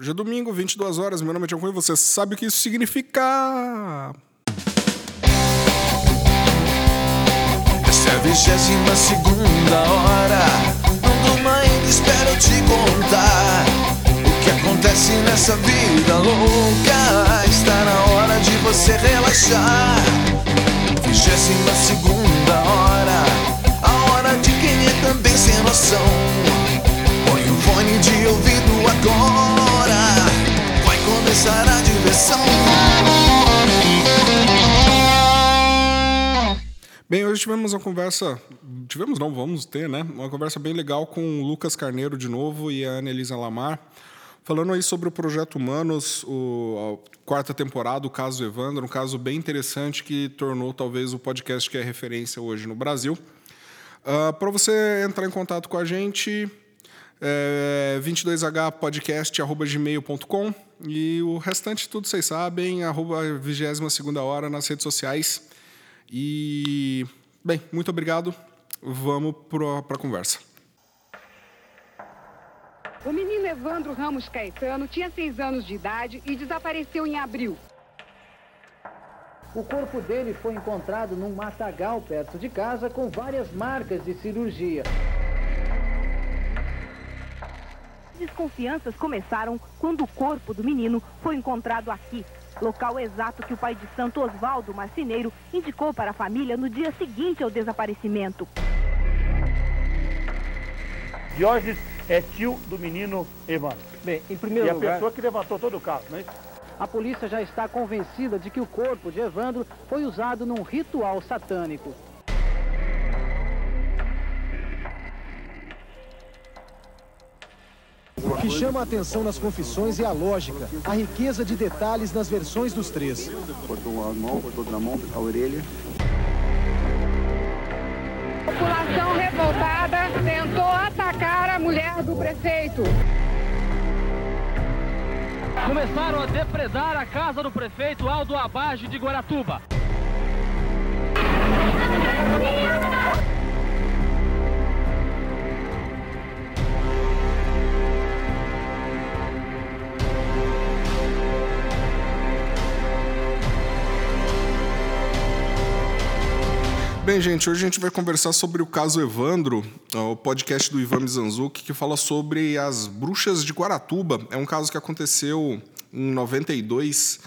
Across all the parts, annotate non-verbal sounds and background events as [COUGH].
Hoje é domingo, 22 horas. Meu nome é Tiago Cunha. Você sabe o que isso significa? Essa é a vigésima segunda hora. Não durma ainda, espera eu te contar. O que acontece nessa vida louca? Está na hora de você relaxar. Vigésima segunda hora. A hora de quem é também sem noção. Põe o fone de ouvido agora. Começar a diversão. Bem, hoje tivemos uma conversa. Tivemos, não, vamos ter, né? Uma conversa bem legal com o Lucas Carneiro de novo e a Annelisa Lamar. Falando aí sobre o Projeto Humanos, o, a quarta temporada, o caso Evandro, um caso bem interessante que tornou talvez o podcast que é referência hoje no Brasil. Uh, Para você entrar em contato com a gente, é 22hpodcast.gmail.com e o restante tudo vocês sabem, arroba 22 hora nas redes sociais. E, bem, muito obrigado. Vamos para a conversa. O menino Evandro Ramos Caetano tinha seis anos de idade e desapareceu em abril. O corpo dele foi encontrado num matagal perto de casa com várias marcas de cirurgia. Desconfianças começaram quando o corpo do menino foi encontrado aqui, local exato que o pai de Santo Osvaldo Marcineiro indicou para a família no dia seguinte ao desaparecimento. Diógenes é tio do menino Evandro. Bem, em E primeiro a lugar, pessoa que levantou todo o caso, não é isso? a polícia já está convencida de que o corpo de Evandro foi usado num ritual satânico. O que chama a atenção nas confissões é a lógica, a riqueza de detalhes nas versões dos três. cortou a mão, cortou outra mão, a orelha. População revoltada tentou atacar a mulher do prefeito. Começaram a depredar a casa do prefeito Aldo Abage de Guaratuba. Bem, gente, hoje a gente vai conversar sobre o caso Evandro, o podcast do Ivan Mizanzuki, que fala sobre as bruxas de Guaratuba. É um caso que aconteceu em 92,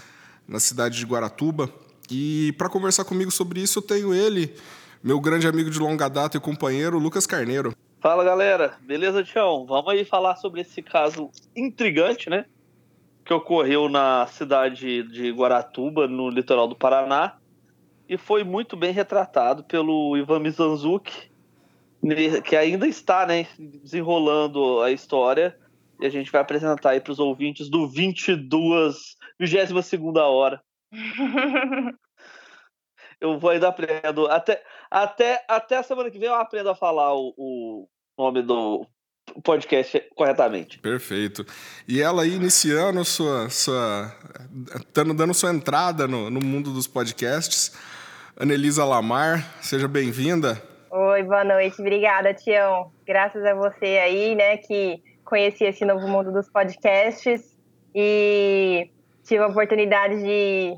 na cidade de Guaratuba. E para conversar comigo sobre isso, eu tenho ele, meu grande amigo de longa data e companheiro, Lucas Carneiro. Fala galera, beleza, Tião? Vamos aí falar sobre esse caso intrigante, né? Que ocorreu na cidade de Guaratuba, no litoral do Paraná, e foi muito bem retratado pelo Ivan Mizanzuki, que ainda está, né, desenrolando a história, e a gente vai apresentar aí para os ouvintes do 22, 22 hora. [LAUGHS] Eu vou ainda aprendo. Até, até, até a semana que vem eu aprendo a falar o, o nome do podcast corretamente. Perfeito. E ela aí iniciando sua. sua dando, dando sua entrada no, no mundo dos podcasts, Anelisa Lamar, seja bem-vinda. Oi, boa noite. Obrigada, Tião. Graças a você aí, né, que conheci esse novo mundo dos podcasts e tive a oportunidade de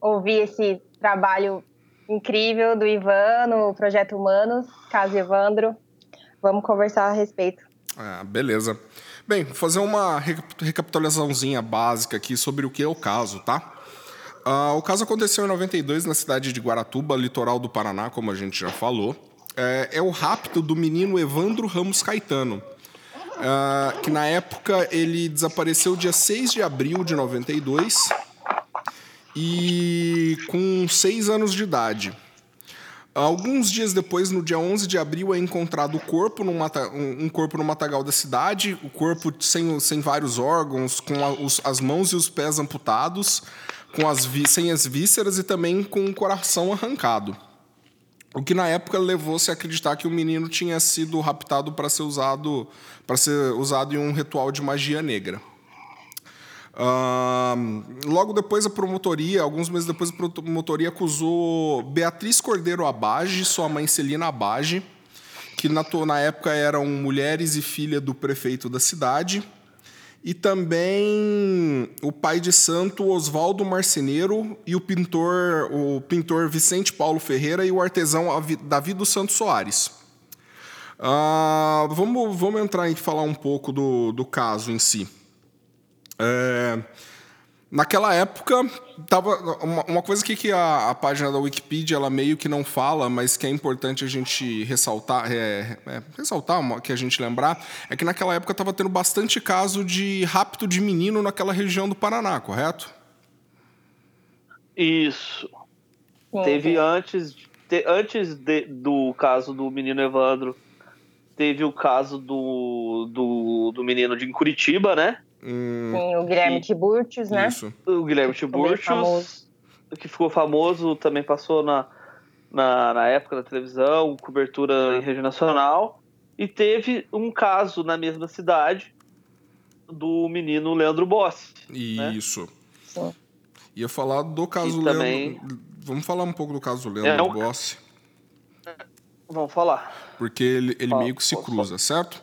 ouvir esse trabalho incrível do Ivan no Projeto Humanos, Caso Evandro. Vamos conversar a respeito. Ah, beleza. Bem, vou fazer uma recap- recapitulaçãozinha básica aqui sobre o que é o caso, tá? Ah, o caso aconteceu em 92 na cidade de Guaratuba, litoral do Paraná, como a gente já falou. É, é o rapto do menino Evandro Ramos Caetano, ah, que na época ele desapareceu dia 6 de abril de 92 e com 6 anos de idade. Alguns dias depois, no dia 11 de abril, é encontrado corpo mata- um corpo no matagal da cidade, o corpo sem, sem vários órgãos, com a- os- as mãos e os pés amputados, com as sem as vísceras e também com o coração arrancado. O que na época levou-se a acreditar que o menino tinha sido raptado para ser usado para ser usado em um ritual de magia negra. Ahn, logo depois a promotoria, alguns meses depois a promotoria acusou Beatriz Cordeiro Abage, sua mãe Celina Abage, que na, na época eram mulheres e filha do prefeito da cidade, E também o pai de santo Oswaldo Marceneiro e o pintor, o pintor Vicente Paulo Ferreira e o artesão Davi dos Santos Soares. Uh, vamos, vamos entrar e falar um pouco do, do caso em si. É, Naquela época, tava uma, uma coisa que, que a, a, página da Wikipedia ela meio que não fala, mas que é importante a gente ressaltar, é, é, ressaltar, uma, que a gente lembrar, é que naquela época estava tendo bastante caso de rapto de menino naquela região do Paraná, correto? Isso. Teve antes, te, antes de, do caso do menino Evandro, teve o caso do, do, do menino de Curitiba, né? Hum, Sim, o Guilherme Tiburtius, né? Isso. O Guilherme Tiburtius, que ficou famoso, também passou na, na, na época da televisão, cobertura em rede nacional. E teve um caso na mesma cidade do menino Leandro Bossi. Né? Isso. Né? Ia falar do caso Leandro. Também... Vamos falar um pouco do caso Leandro é um... Bossi. Vamos falar. Porque ele, ele meio que se cruza, certo?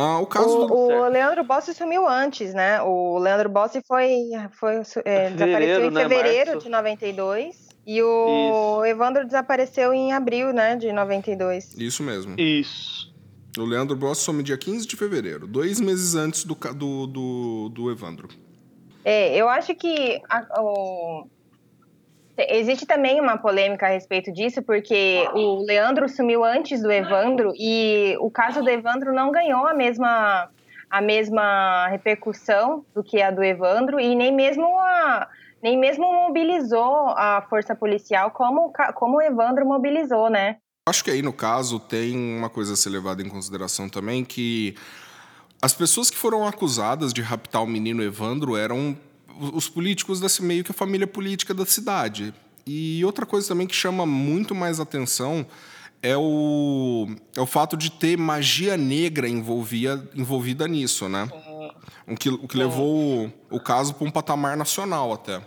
Ah, o caso o, do... o Leandro Bossi sumiu antes, né? O Leandro Bossi foi, foi é, desapareceu em né, fevereiro né, de 92 e o Isso. Evandro desapareceu em abril, né, de 92. Isso mesmo. Isso. O Leandro Bossi some dia 15 de fevereiro, dois meses antes do, do, do, do Evandro. É, eu acho que a, o, Existe também uma polêmica a respeito disso, porque o Leandro sumiu antes do Evandro e o caso do Evandro não ganhou a mesma, a mesma repercussão do que a do Evandro e nem mesmo a, nem mesmo mobilizou a força policial como, como o Evandro mobilizou, né? Acho que aí no caso tem uma coisa a ser levada em consideração também que as pessoas que foram acusadas de raptar o menino Evandro eram os políticos desse meio que a família política da cidade. E outra coisa também que chama muito mais atenção é o, é o fato de ter magia negra envolvia, envolvida nisso, né? O que, o que levou o, o caso para um patamar nacional até.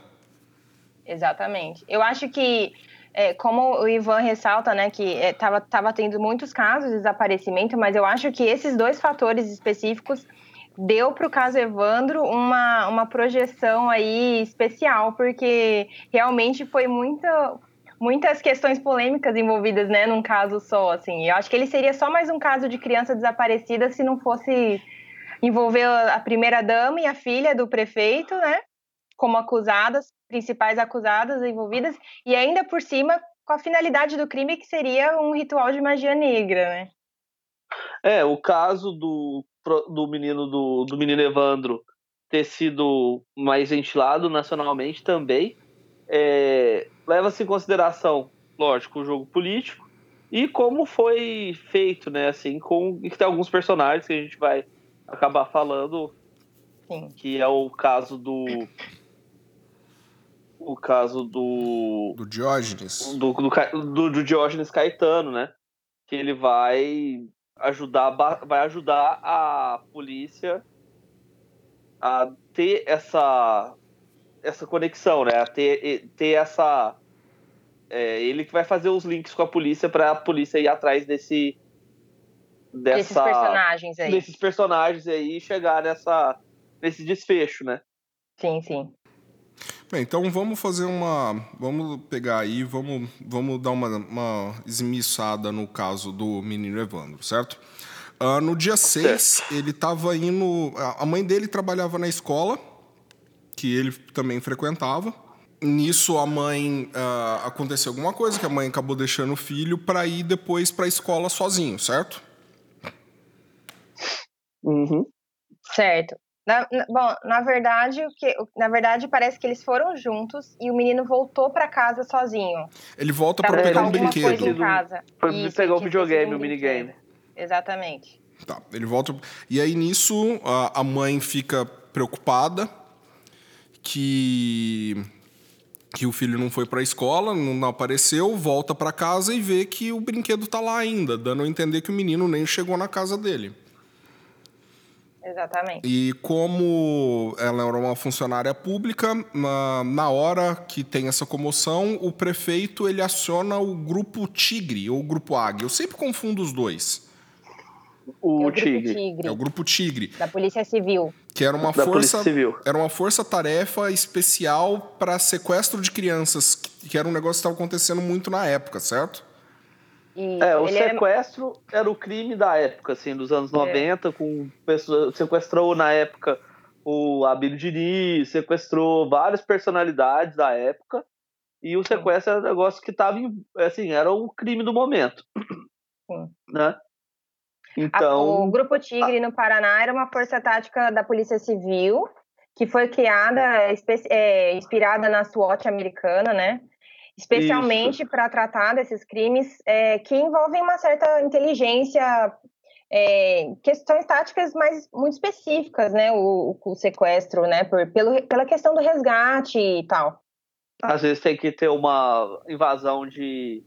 Exatamente. Eu acho que, é, como o Ivan ressalta, né, que estava é, tava tendo muitos casos de desaparecimento, mas eu acho que esses dois fatores específicos deu para o caso Evandro uma, uma projeção aí especial, porque realmente foi muita, muitas questões polêmicas envolvidas, né, num caso só, assim. Eu acho que ele seria só mais um caso de criança desaparecida se não fosse envolver a primeira dama e a filha do prefeito, né, como acusadas, principais acusadas envolvidas, e ainda por cima com a finalidade do crime que seria um ritual de magia negra, né? É, o caso do do menino do, do menino Evandro ter sido mais ventilado nacionalmente também é, leva-se em consideração, lógico, o jogo político e como foi feito, né? Assim, com e que tem alguns personagens que a gente vai acabar falando, Sim. que é o caso do o caso do do Diógenes do, do, do, do Diógenes Caetano, né? Que ele vai ajudar, vai ajudar a polícia a ter essa essa conexão, né? A ter, ter essa é, ele que vai fazer os links com a polícia para a polícia ir atrás desse dessa, desses personagens aí. Desses personagens aí e chegar nessa nesse desfecho, né? Sim, sim. Bem, então vamos fazer uma. Vamos pegar aí, vamos, vamos dar uma, uma esmiçada no caso do menino Evandro, certo? Uh, no dia 6, ele estava indo. A mãe dele trabalhava na escola, que ele também frequentava. Nisso, a mãe. Uh, aconteceu alguma coisa, que a mãe acabou deixando o filho para ir depois para a escola sozinho, certo? Uhum. Certo. Na, na, bom, na verdade, o que, na verdade, parece que eles foram juntos e o menino voltou para casa sozinho. Ele volta para pegar um brinquedo. Coisa em casa. Foi Isso, pegar o videogame, o minigame. Exatamente. Tá, ele volta. E aí nisso a, a mãe fica preocupada que que o filho não foi para a escola, não apareceu, volta para casa e vê que o brinquedo tá lá ainda, dando a entender que o menino nem chegou na casa dele. Exatamente. E como ela era uma funcionária pública, na, na hora que tem essa comoção, o prefeito ele aciona o grupo Tigre ou o grupo Águia. Eu sempre confundo os dois. O, É o Grupo Tigre. Tigre. É o Grupo Tigre, Da Polícia Civil. que era uma Da Polícia força Civil. era uma força-tarefa especial para sequestro de crianças, que que era um negócio que estava acontecendo muito na época, certo? E É, o é- sequestro era o crime da época, assim, dos anos 90, com pessoas. Sequestrou na época o Abílio Diniz, sequestrou várias personalidades da época. E o sequestro era um negócio que tava em, assim, era o crime do momento. Sim. Né? A- Então. o Grupo Tigre no Paraná era uma força tática da Polícia Civil que foi criada, é, inspirada na SWAT americana, né? Especialmente para tratar desses crimes é, que envolvem uma certa inteligência, é, questões táticas mais muito específicas, né? O, o sequestro, né? Por, pelo, pela questão do resgate e tal. Às vezes tem que ter uma invasão de.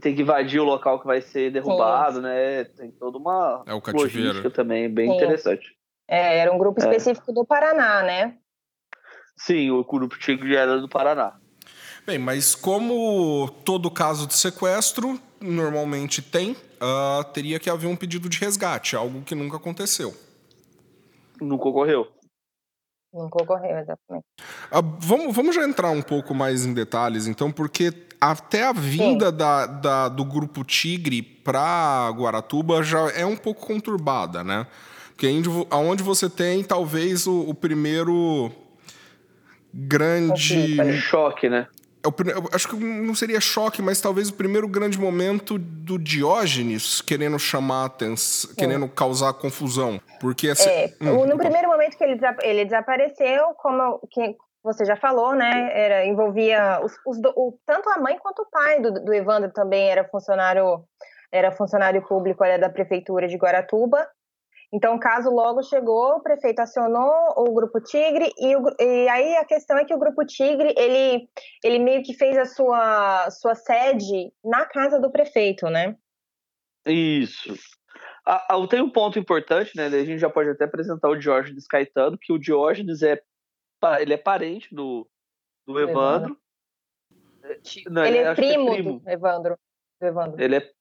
Tem que invadir o local que vai ser derrubado, né? Tem toda uma É o cativeiro. logística também, bem Sim. interessante. É, era um grupo É. específico do Paraná, né? Sim, o Grupo Tigre era do Paraná. Bem, mas como todo caso de sequestro normalmente tem, ah, teria que haver um pedido de resgate, algo que nunca aconteceu. Nunca ocorreu. Nunca ocorreu, exatamente. Ah, vamos, vamos já entrar um pouco mais em detalhes, então, porque até a vinda da, da- do grupo Tigre para Guaratuba já é um pouco conturbada, né? Porque aonde você tem talvez o, o primeiro grande. É choque, né? É o acho que não seria choque, mas talvez o primeiro grande momento do Diógenes querendo chamar atenção, querendo causar confusão. Porque assim, É, hum, no primeiro momento que ele, ele desapareceu, como que você já falou, né? Era, envolvia os, os do- o- tanto a mãe quanto o pai do, do Evandro também era funcionário, era funcionário público era da prefeitura de Guaratuba. Então, o caso logo chegou, o prefeito acionou o Grupo Tigre, e, o e aí a questão é que o Grupo Tigre, ele, ele meio que fez a sua, sua sede na casa do prefeito, né? Isso. Ah, tem um ponto importante, né? A gente já pode até apresentar o Diógenes Caetano, que o Diógenes é, ele é parente do, do Evandro. Não, ele é acho que primo, do Evandro. Do Evandro. Ele é, ele-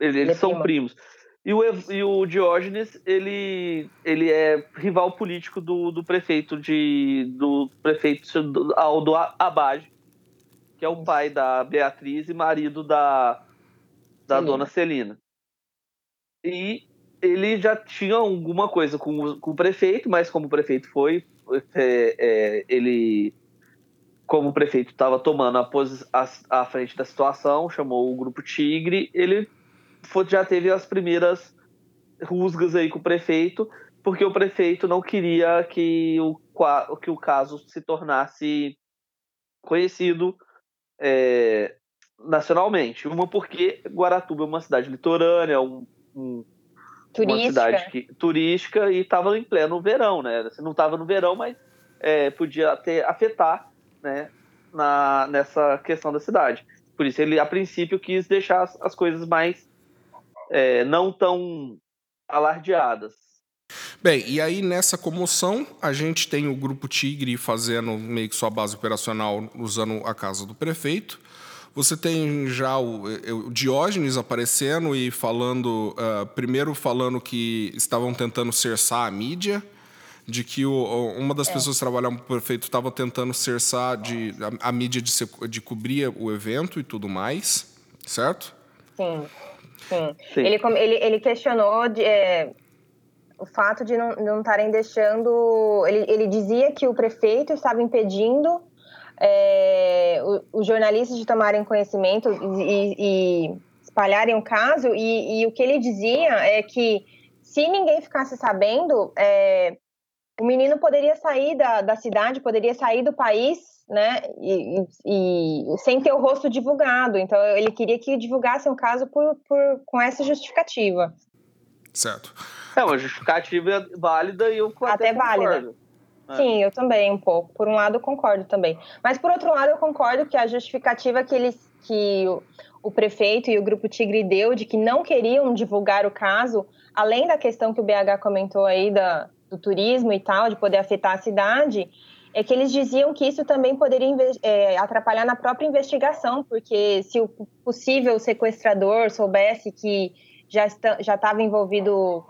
eles Ele é são primo. primos. E o, e o Diógenes, ele, ele é rival político do, do prefeito de. do prefeito do- Aldo Abage, que é o pai da Beatriz e marido da, da Celina. dona Celina. E ele já tinha alguma coisa com, o- com o prefeito, mas como o prefeito foi, é, é, ele. Como o prefeito estava tomando a, a, a frente da situação, chamou o grupo Tigre, ele já teve as primeiras rusgas aí com o prefeito, porque o prefeito não queria que o, que o caso se tornasse conhecido é, nacionalmente. Uma porque Guaratuba é uma cidade litorânea, um, um- uma cidade que- turística e estava em pleno verão, né? Assim, não estava no verão, mas é, podia até afetar, né? Na, nessa questão da cidade. Por isso ele, a princípio, quis deixar as, as coisas mais é, não tão alardeadas. Bem, e aí nessa comoção, a gente tem o grupo Tigre fazendo meio que sua base operacional usando a casa do prefeito. Você tem já o, eh, o Diógenes aparecendo e falando, ah, primeiro falando que estavam tentando cerçar a mídia, de que o- uma das pessoas que trabalhavam para o prefeito estava tentando cerçar de, a, a mídia de, de cobrir o evento e tudo mais, certo? Sim, sim. Sim. Ele, ele, ele questionou de, é, o fato de não estarem deixando. Ele, ele dizia que o prefeito estava impedindo é, os jornalistas de tomarem conhecimento e, e espalharem o caso, e, e o que ele dizia é que se ninguém ficasse sabendo, é, o menino poderia sair da, da cidade, poderia sair do país, né, e, e- sem ter o rosto divulgado. Então, ele queria que divulgassem o caso por, por, com essa justificativa. Certo. É uma justificativa válida e eu Até até, válida. É. Sim, eu também, um pouco. Por um lado, eu concordo também. Mas, por outro lado, eu concordo que a justificativa que, eles, que o, o prefeito e o Grupo Tigre deu de que não queriam divulgar o caso, além da questão que o BH comentou aí da, do turismo e tal, de poder afetar a cidade, é que eles diziam que isso também poderia é, atrapalhar na própria investigação, porque se o possível sequestrador soubesse que já estava envolvido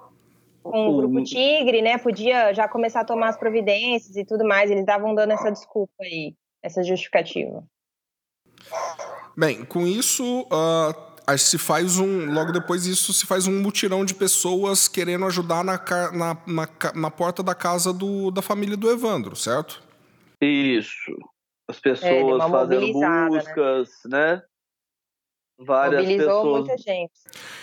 com o grupo Tigre, né? Podia já começar a tomar as providências e tudo mais. Eles estavam dando essa desculpa aí, essa justificativa. Bem, com isso, uh, se faz um. Logo depois disso, se faz um mutirão de pessoas querendo ajudar na, na, na, na porta da casa do, da família do Evandro, certo? Isso. As pessoas é, fazendo né? buscas, né? né? Várias Mobilizou pessoas. muita gente.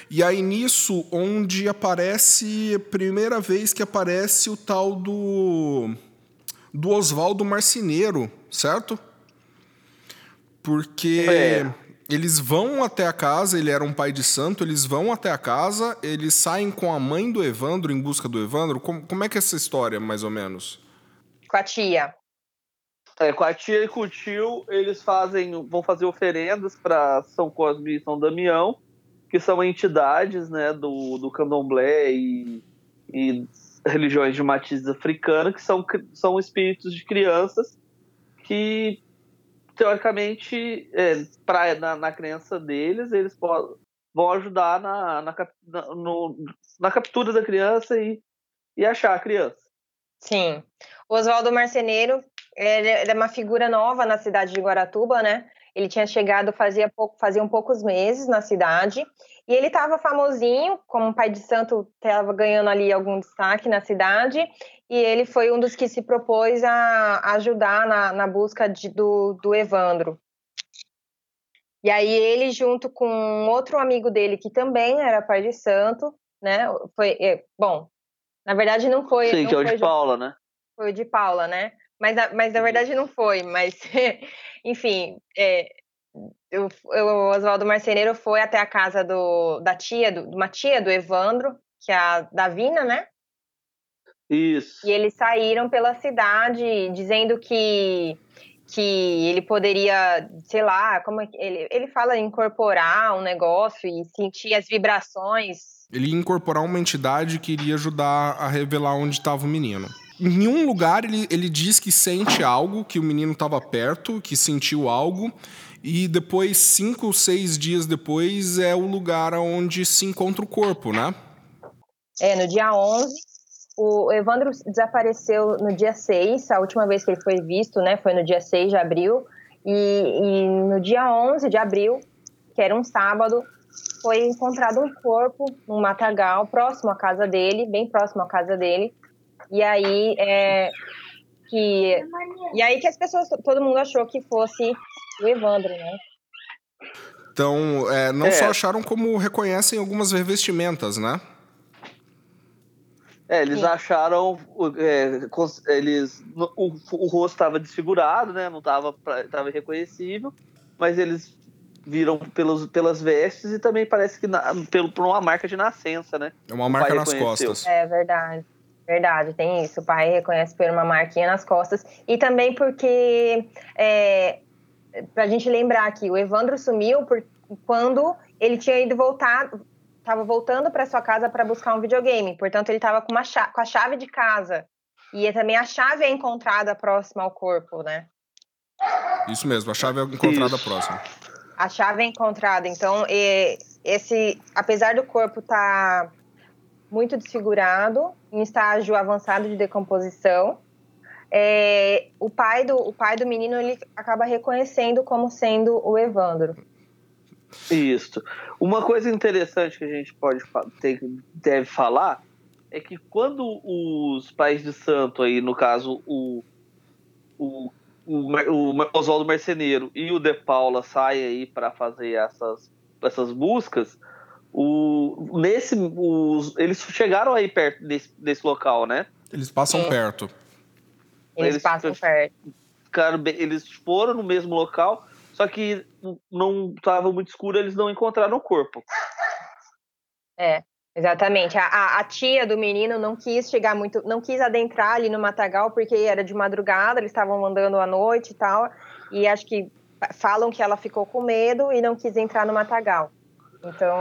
E aí nisso, onde aparece, primeira vez que aparece o tal do do Oswaldo Marceneiro, certo? Porque é. Eles vão até a casa, ele era um pai de santo, eles vão até a casa, eles saem com a mãe do Evandro em busca do Evandro. Como, como é que é essa história, mais ou menos? Com a tia. É, com a tia e com o tio, eles fazem, vão fazer oferendas para São Cosme e São Damião, que são entidades né, do, do candomblé e, e religiões de matriz africana, que são, são espíritos de crianças que, teoricamente, é, pra, na, na crença deles, eles vão ajudar na, na, no, na captura da criança e, e achar a criança. Sim. O Oswaldo Marceneiro ele é uma figura nova na cidade de Guaratuba, né? Ele tinha chegado fazia, pouco, fazia um poucos meses na cidade e ele estava famosinho, como pai de santo, estava ganhando ali algum destaque na cidade e ele foi um dos que se propôs a ajudar na, na busca de, do, do Evandro. E aí ele, junto com outro amigo dele que também era pai de santo, né? Foi é, bom. Na verdade não foi. Sim, não que é o de Paula, né? Foi o de Paula, né? Mas, mas na verdade não foi, mas [LAUGHS] enfim, é, eu, eu, o Oswaldo Marceneiro foi até a casa do, da tia, do, de uma tia do Evandro, que é a Davina, né? Isso. E eles saíram pela cidade dizendo que que ele poderia, sei lá, como é que ele, ele fala incorporar um negócio e sentir as vibrações. Ele ia incorporar uma entidade que iria ajudar a revelar onde estava o menino. Em um lugar ele, ele diz que sente algo, que o menino estava perto, que sentiu algo, e depois, cinco ou seis dias depois, é o lugar onde se encontra o corpo, né? É, no dia 11. O Evandro desapareceu no dia 6, a última vez que ele foi visto, né, foi no dia 6 de abril. E, e no dia 11 de abril, que era um sábado, foi encontrado um corpo num matagal próximo à casa dele, bem próximo à casa dele, e aí é, que e aí que as pessoas, todo mundo achou que fosse o Evandro, né? Então, é, não é. só acharam como reconhecem algumas revestimentas, né? É, eles Sim. acharam, é, eles, o, o rosto estava desfigurado, né? Não estava tava reconhecível, mas eles viram pelos, pelas vestes e também parece que na, pelo, por uma marca de nascença, né? É uma marca nas costas. É verdade. Verdade, tem isso. O pai reconhece por uma marquinha nas costas. E também porque, é, pra gente lembrar que o Evandro sumiu por, quando ele tinha ido voltar, estava voltando para sua casa para buscar um videogame. Portanto, ele estava com, com a chave de casa. E também a chave é encontrada próxima ao corpo, né? Isso mesmo, a chave é encontrada isso. próxima. A chave é encontrada. Então, esse, apesar do corpo estar tá muito desfigurado, em estágio avançado de decomposição. É, o, pai do, o pai do menino ele acaba reconhecendo como sendo o Evandro. Isso. Uma coisa interessante que a gente pode ter, deve falar é que quando os pais de santo aí, no caso o, o, o, o Oswaldo Marceneiro e o De Paula saem aí para fazer essas, essas buscas, o, nesse, os, eles chegaram aí perto desse, desse local, né? Eles passam Sim. perto. Eles, eles passam perto. Ficaram, eles foram no mesmo local, só que não estava muito escuro, eles não encontraram o corpo. É, exatamente. A, a, a, tia do menino não quis chegar muito, não quis adentrar ali no matagal porque era de madrugada, eles estavam andando à noite e tal. E acho que falam que ela ficou com medo e não quis entrar no matagal. Então.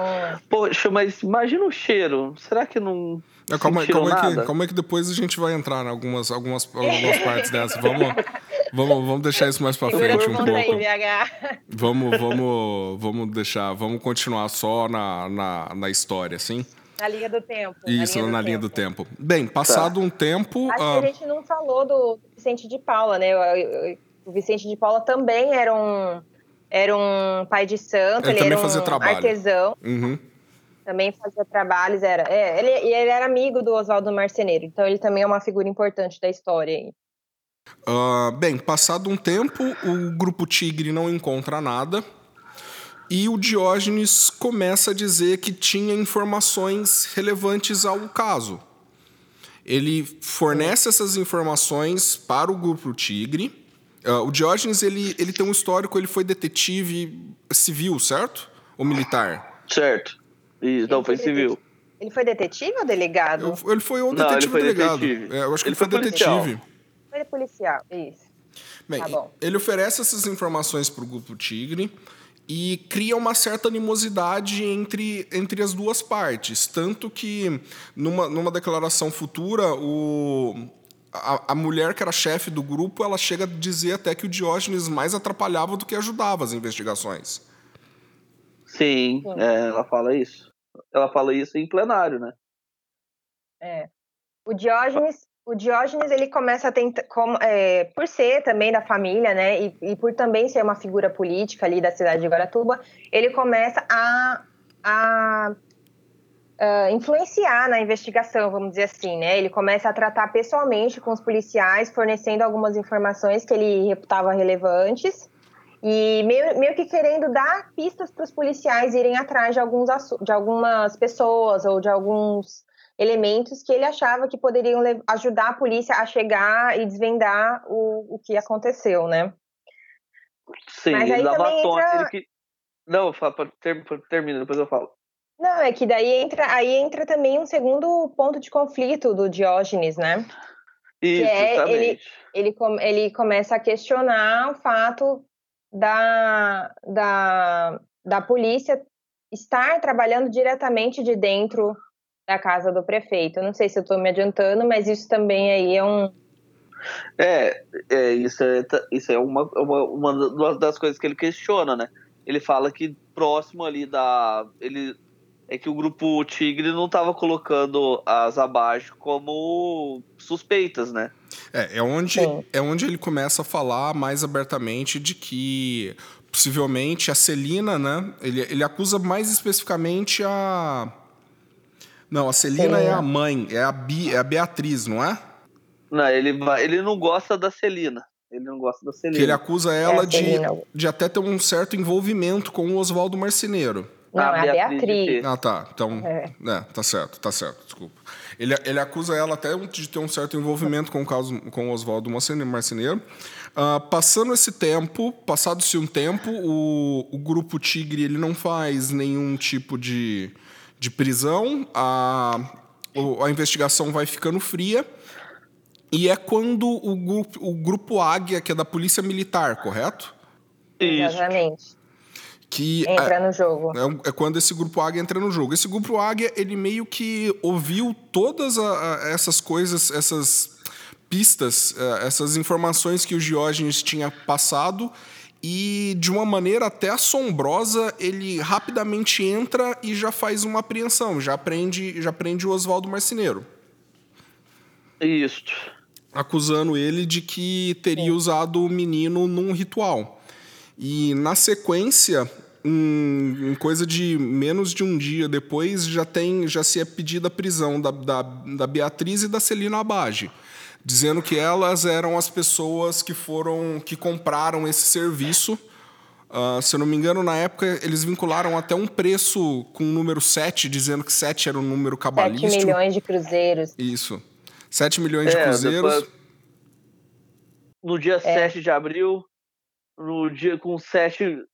Poxa, mas imagina o cheiro. Será que não. É, calma, calma, é que, calma é que depois a gente vai entrar em algumas, algumas, algumas partes dessa. Vamos, vamos, vamos deixar isso mais pra frente um pouco. Aí, Vamos, vamos, vamos deixar, vamos continuar só na, na, na história, assim? Na linha do tempo. Isso, linha na do linha tempo. do tempo. Bem, passado um tempo. Acho ah, que a gente não falou do Vicente de Paula, né? O Vicente de Paula também era um, era um pai de santo, Ele ele, era fazia um trabalho. artesão, uhum. também fazia trabalhos, era. É, ele, e ele era amigo do Oswaldo Marceneiro, então ele também é uma figura importante da história aí. Ah, bem, passado um tempo, o grupo Tigre não encontra nada e o Diógenes começa a dizer que tinha informações relevantes ao caso. Ele fornece essas informações para o grupo Tigre. Ah, o Diógenes ele, ele tem um histórico, ele foi detetive civil, certo? Ou militar? Certo. Isso, não, foi civil. Ele foi detetive ou delegado? Ele foi ou Não, ele detetive foi ou delegado. detetive. É, eu acho que ele, Ele foi, foi detetive. Foi policial, isso. Bem, Tá bom. ele oferece essas informações para o grupo Tigre e cria uma certa animosidade entre, entre as duas partes. Tanto que, numa, numa declaração futura, o, a, a mulher que era chefe do grupo ela chega a dizer até que o Diógenes mais atrapalhava do que ajudava as investigações. Sim, é, ela fala isso. Ela fala isso em plenário, né? É. O Diógenes, o Diógenes ele começa a tentar, como, é, por ser também da família, né, e, e por também ser uma figura política ali da cidade de Guaratuba, ele começa a, a, ah, influenciar na investigação, vamos dizer assim, né? Ele começa a tratar pessoalmente com os policiais, fornecendo algumas informações que ele reputava relevantes. E meio, meio que querendo dar pistas para os policiais irem atrás de, alguns, de algumas pessoas ou de alguns elementos que ele achava que poderiam ajudar a polícia a chegar e desvendar o, o que aconteceu, né? Sim, Mas ele dava entra- Ele que... Não, termina, depois eu falo. Não, é que daí entra, aí entra também um segundo ponto de conflito do Diógenes, né? Isso, é justamente. ele- Ele, ele começa a questionar o fato da, da, da polícia estar trabalhando diretamente de dentro da casa do prefeito. Eu não sei se eu estou me adiantando, mas isso também aí é um, É, é isso é, isso é uma, uma, uma das coisas que ele questiona, né? Ele fala que próximo ali da. Ele, é que o grupo Tigre não estava colocando as abaixo como suspeitas, né? É, é onde, Sim. é onde ele começa a falar mais abertamente de que possivelmente a Celina, né? Ele, ele acusa mais especificamente a. Não, a Celina é a mãe, é a, Bi, é a Beatriz, não é? Não, ele, vai, ele não gosta da Celina. Ele não gosta da Celina. Que ele acusa ela É de, de até ter um certo envolvimento com o Oswaldo Marceneiro. Não, A é a Beatriz? Ah, tá. Então. É. É, tá certo, tá certo, desculpa. Ele, ele acusa ela até de ter um certo envolvimento com o caso com o Oswaldo Marcene- Marceneiro. Ah, passando esse tempo, passado-se um tempo, o, o grupo Tigre ele não faz nenhum tipo de, de prisão. A, o- a investigação vai ficando fria. E é quando o grupo, o grupo Águia, que é da Polícia Militar, correto? Isso. Exatamente. Que Entra no jogo. é, é quando esse grupo Águia entra no jogo. Esse grupo Águia, ele meio que ouviu todas a- a- essas coisas, essas pistas, eh, essas informações que o Diógenes tinha passado e, de uma maneira até assombrosa, ele rapidamente entra e já faz uma apreensão, já prende, já prende o Oswaldo Marceneiro, Isso. acusando ele de que teria usado o menino num ritual. E na sequência, em, em coisa de menos de um dia depois, já tem já se é pedida a prisão da, da, da Beatriz e da Celina Abage, dizendo que elas eram as pessoas que foram que compraram esse serviço. Ah, se eu não me engano, na época eles vincularam até um preço com o número 7, dizendo que 7 era um número 7 cabalístico. milhões de cruzeiros. Isso. 7 milhões de É, cruzeiros. depois- No dia 7 de abril, no dia com 7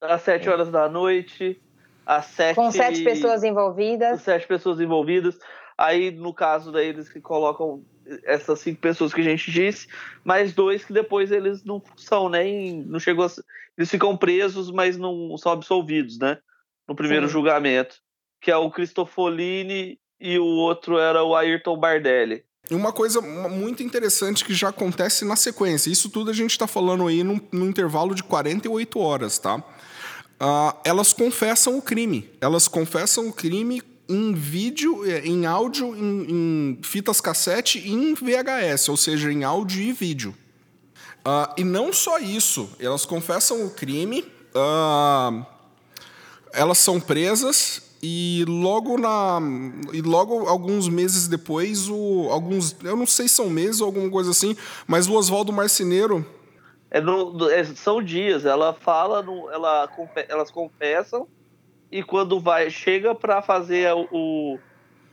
às 7 horas da noite, às 7 Com sete pessoas envolvidas. sete pessoas envolvidas. Aí, no caso daí, eles que colocam essas cinco pessoas que a gente disse, mais dois que depois eles não são nem. Não chegou a, Eles ficam presos, mas não são absolvidos, né? No primeiro Sim. julgamento. Que é o Cristofolini e o outro era o Ayrton Bardelli. Uma coisa muito interessante que já acontece na sequência. Isso tudo a gente está falando aí num, num, intervalo de 48 horas, tá? Uh, elas confessam o crime. Elas confessam o crime em vídeo, eh, em áudio, em, em fitas cassete e em VHS, ou seja, em áudio e vídeo. Uh, e não só isso, elas confessam o crime, uh, elas são presas e logo na e logo alguns meses depois o alguns eu não sei se são meses ou alguma coisa assim, mas o Oswaldo Marceneiro é, no, é, são dias. Ela fala, no, ela, elas confessam e quando vai chega para fazer o, o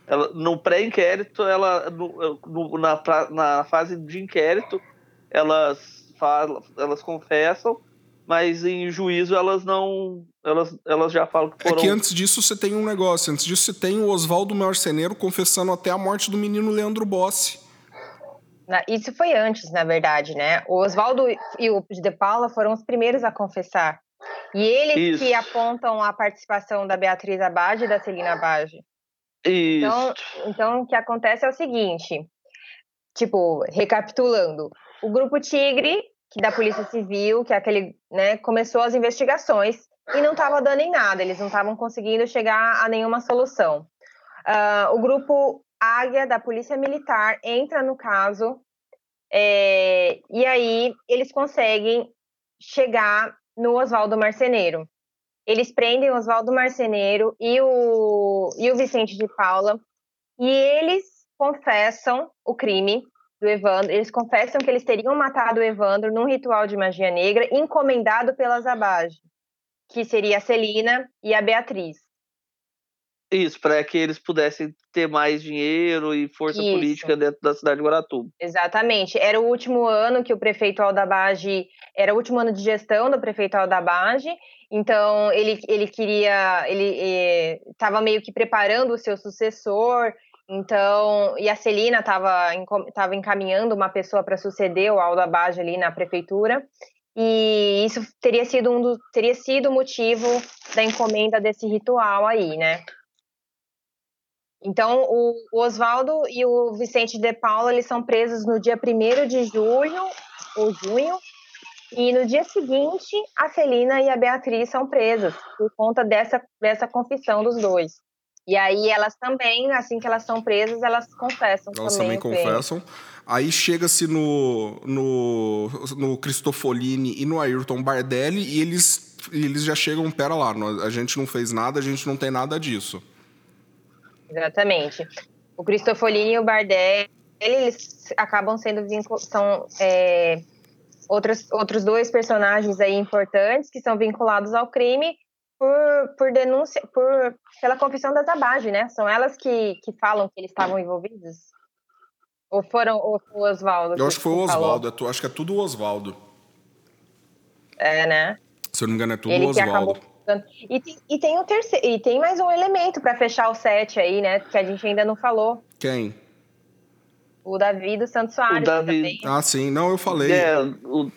ela, no pré-inquérito, ela no, no, na, na fase de inquérito, elas falam, elas confessam, mas em juízo elas não, elas, elas já falam que foram. É que antes disso você tem um negócio, antes disso você tem o Oswaldo Marceneiro confessando até a morte do menino Leandro Bossi. Isso foi antes, na verdade, né? O Oswaldo e o de Paula foram os primeiros a confessar. E eles Isso. que apontam a participação da Beatriz Abade e da Celina Abade. Isso. Então, então, o que acontece é o seguinte: tipo, recapitulando, o grupo Tigre, que da Polícia Civil, que é aquele, né, começou as investigações e não estava dando em nada, eles não estavam conseguindo chegar a nenhuma solução. Uh, o grupo Águia, da Polícia Militar, entra no caso, é, e aí eles conseguem chegar no Oswaldo Marceneiro. Eles prendem o Oswaldo Marceneiro e o, e o Vicente de Paula, e eles confessam o crime do Evandro. Eles confessam que eles teriam matado o Evandro num ritual de magia negra encomendado pela Zabage, que seria a Celina e a Beatriz. Isso, para que eles pudessem ter mais dinheiro e força Isso. política dentro da cidade de Guaratuba. Exatamente. Era o último ano que o prefeito Aldabage, era o último ano de gestão do prefeito Aldabage, então ele, ele queria, ele estava eh, meio que preparando o seu sucessor, então, e a Celina estava encaminhando uma pessoa para suceder o Aldabage ali na prefeitura, e isso teria sido um do, teria sido o motivo da encomenda desse ritual aí, né? Então, o, Oswaldo e o Vicente de Paula, eles são presos no dia 1 de julho, ou junho, e no dia seguinte, a Celina e a Beatriz são presas, por conta dessa, dessa confissão dos dois. E aí elas também, assim que elas são presas, elas confessam elas também. também confessam. Aí chega-se no, no, no Cristofolini e no Ayrton Bardelli e eles, eles já chegam, pera lá, a gente não fez nada, a gente não tem nada disso. Exatamente. O Cristofolini e o Bardelli, eles acabam sendo vinculados, são é, outros, outros dois personagens aí importantes que são vinculados ao crime por, por denúncia, por, pela confissão da Zabage, né? São elas que, que falam que eles estavam envolvidos? Ou foram ou foi o Oswaldo? Eu acho que foi o Oswaldo, acho que é tudo o Oswaldo. É, né? Se eu não me engano, é tudo o Oswaldo. E tem, e tem, um terceiro, e tem mais um elemento para fechar o set aí, né? Que a gente ainda não falou. Quem? O Davi do Santos Soares. O Davi. Também. Ah, sim. Não, eu falei. É, o,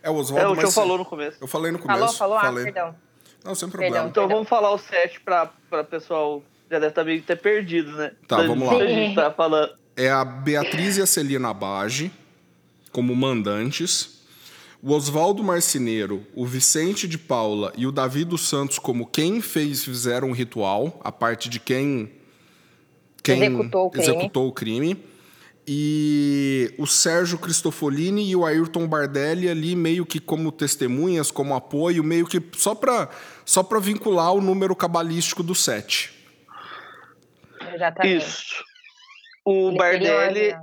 é o Oswaldo. É o que eu falou no começo. Eu falei no começo. Falou, falou? Falei. Ah, perdão. Não, sem problema. Perdão, então perdão. vamos falar o set para o pessoal já deve estar meio ter perdido, né? Tá, vamos lá. A gente tá falando. É a Beatriz e a Celina Bage como mandantes o Oswaldo Marceneiro, o Vicente de Paula e o Davi dos Santos como quem fez fizeram o ritual, a parte de quem, quem executou, o crime. executou o crime. E o Sérgio Cristofolini e o Ayrton Bardelli ali meio que como testemunhas, como apoio, meio que só para só para vincular o número cabalístico do sete. Exatamente. Isso. O Ele Bardelli,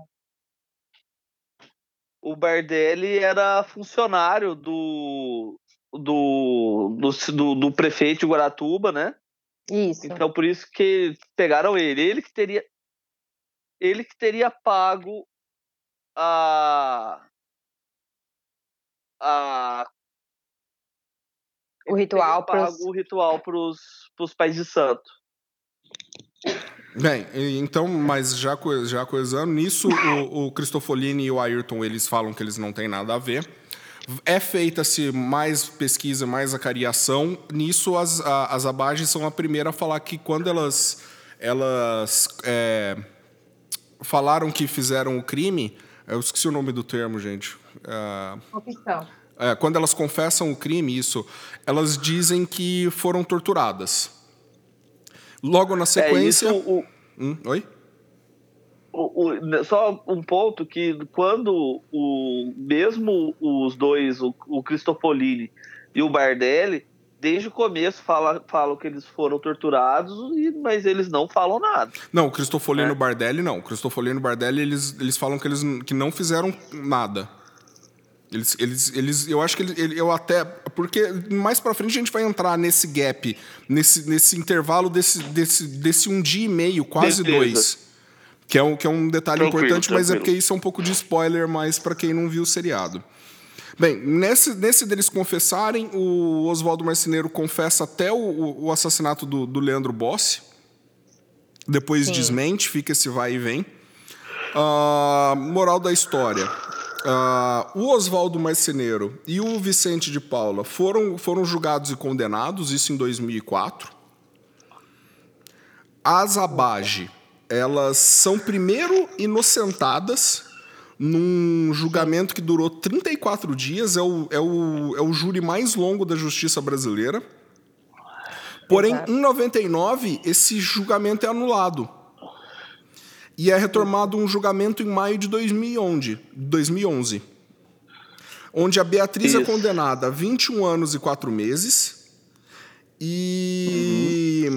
o Bardelli era funcionário do, do, do, do, do prefeito de Guaratuba, né? Isso. Então por isso que pegaram ele. Ele que teria ele que teria pago a a o ritual para o ritual para os pais de santo. Bem, então, mas já, já coisando, nisso o, o Cristofolini e o Ayrton, eles falam que eles não têm nada a ver. É feita-se mais pesquisa, mais acariação. Nisso, as, a, as abages são a primeira a falar que quando elas, elas é, falaram que fizeram o crime. Eu esqueci o nome do termo, gente. É, Confissão. é, quando elas confessam o crime, isso, elas dizem que foram torturadas. Logo na sequência. É, isso, o, Hum, oi? o- o- só um ponto que quando o mesmo os dois, o, o Cristofolini e o Bardelli, desde o começo fala, falam que eles foram torturados, e- mas eles não falam nada. Não, o Cristofolino É. Bardelli não. O Cristofolino Bardelli, eles, eles falam que eles que não fizeram nada. Eles, eles, eles, eu acho que ele, eu até. Porque mais pra frente a gente vai entrar nesse gap, nesse, nesse intervalo desse, desse, desse um dia e meio, quase Beleza. dois. Que é um, que é um detalhe Tranquilo, importante, mas é tranquilo. porque isso é um pouco de spoiler, mas pra quem não viu o seriado. Bem, nesse, nesse deles confessarem, o Oswaldo Marceneiro confessa até o, o- assassinato do, do Leandro Bossi. Depois desmente, fica esse vai e vem. Ah, moral da história. Ah, o Oswaldo Marceneiro e o Vicente de Paula foram, foram julgados e condenados, isso em 2004. As Abage, elas são primeiro inocentadas num julgamento que durou 34 dias, é o, é o, é o júri mais longo da justiça brasileira. Porém, Exato. em 99, esse julgamento é anulado. E é retomado um julgamento em maio de 2011, 2011 onde a Beatriz é Isso. condenada a 21 anos e 4 meses. E.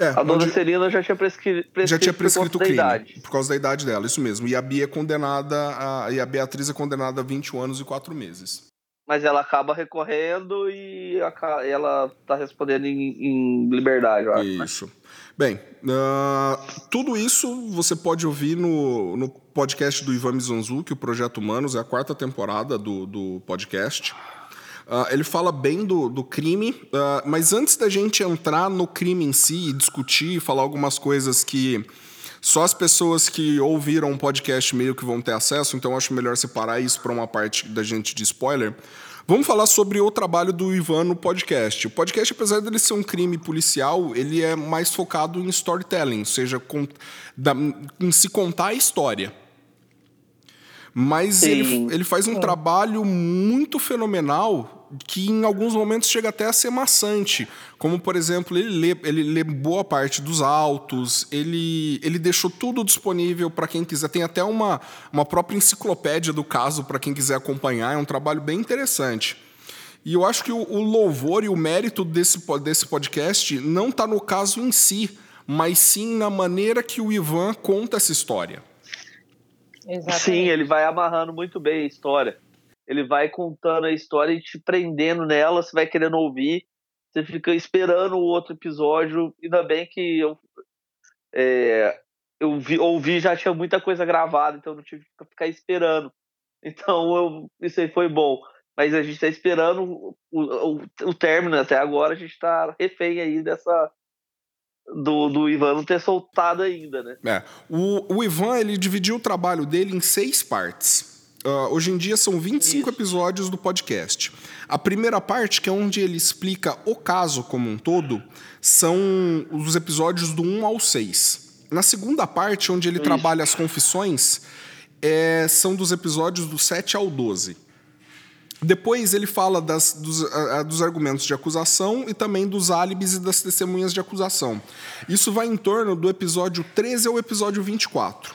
É, A dona onde- Celina já tinha prescri prescrito, já tinha por prescrito o conta da crime. idade. Por causa da idade dela, isso mesmo. E a Bia é condenada. A, e a Beatriz é condenada a 21 anos e 4 meses. Mas ela acaba recorrendo e aca- ela tá respondendo em, em liberdade, eu acho. né? Isso. Bem, ah, tudo isso você pode ouvir no, no podcast do Ivan Mizanzuki, o Projeto Humanos, é a quarta temporada do, do podcast. Ah, ele fala bem do, do crime, ah, mas antes da gente entrar no crime em si e discutir, falar algumas coisas que só as pessoas que ouviram o podcast meio que vão ter acesso, então acho melhor separar isso para uma parte da gente de spoiler. Vamos falar sobre o trabalho do Ivan no podcast. O podcast, apesar dele ser um crime policial, ele é mais focado em storytelling, ou seja, com- da- em se contar a história. Mas Sim. ele, ele faz um trabalho muito fenomenal que em alguns momentos chega até a ser maçante. Como, por exemplo, ele lê, ele lê boa parte dos autos, ele, ele deixou tudo disponível para quem quiser. Tem até uma, uma própria enciclopédia do caso para quem quiser acompanhar. É um trabalho bem interessante. E eu acho que o, o louvor e o mérito desse, desse podcast não está no caso em si, mas sim na maneira que o Ivan conta essa história. Exatamente. Sim, ele vai amarrando muito bem a história. Ele vai contando a história e te prendendo nela, você vai querendo ouvir, você fica esperando o outro episódio. Ainda bem que eu, é, eu vi, ouvi já tinha muita coisa gravada, então não tive que ficar esperando. Então eu, isso aí foi bom. Mas a gente está esperando o, o, o término até agora, a gente está refém aí dessa. Do, do Ivan não ter soltado ainda, né? É. O, o Ivan ele dividiu o trabalho dele em seis partes. Ah, hoje em dia são 25 Isso. episódios do podcast. A primeira parte, que é onde ele explica o caso como um todo, são os episódios do 1 ao 6. Na segunda parte, onde ele Isso. trabalha as confissões, é, são dos episódios do 7 ao 12. Depois ele fala das- dos, a- dos argumentos de acusação e também dos álibis e das testemunhas de acusação. Isso vai em torno do episódio 13 ao episódio 24.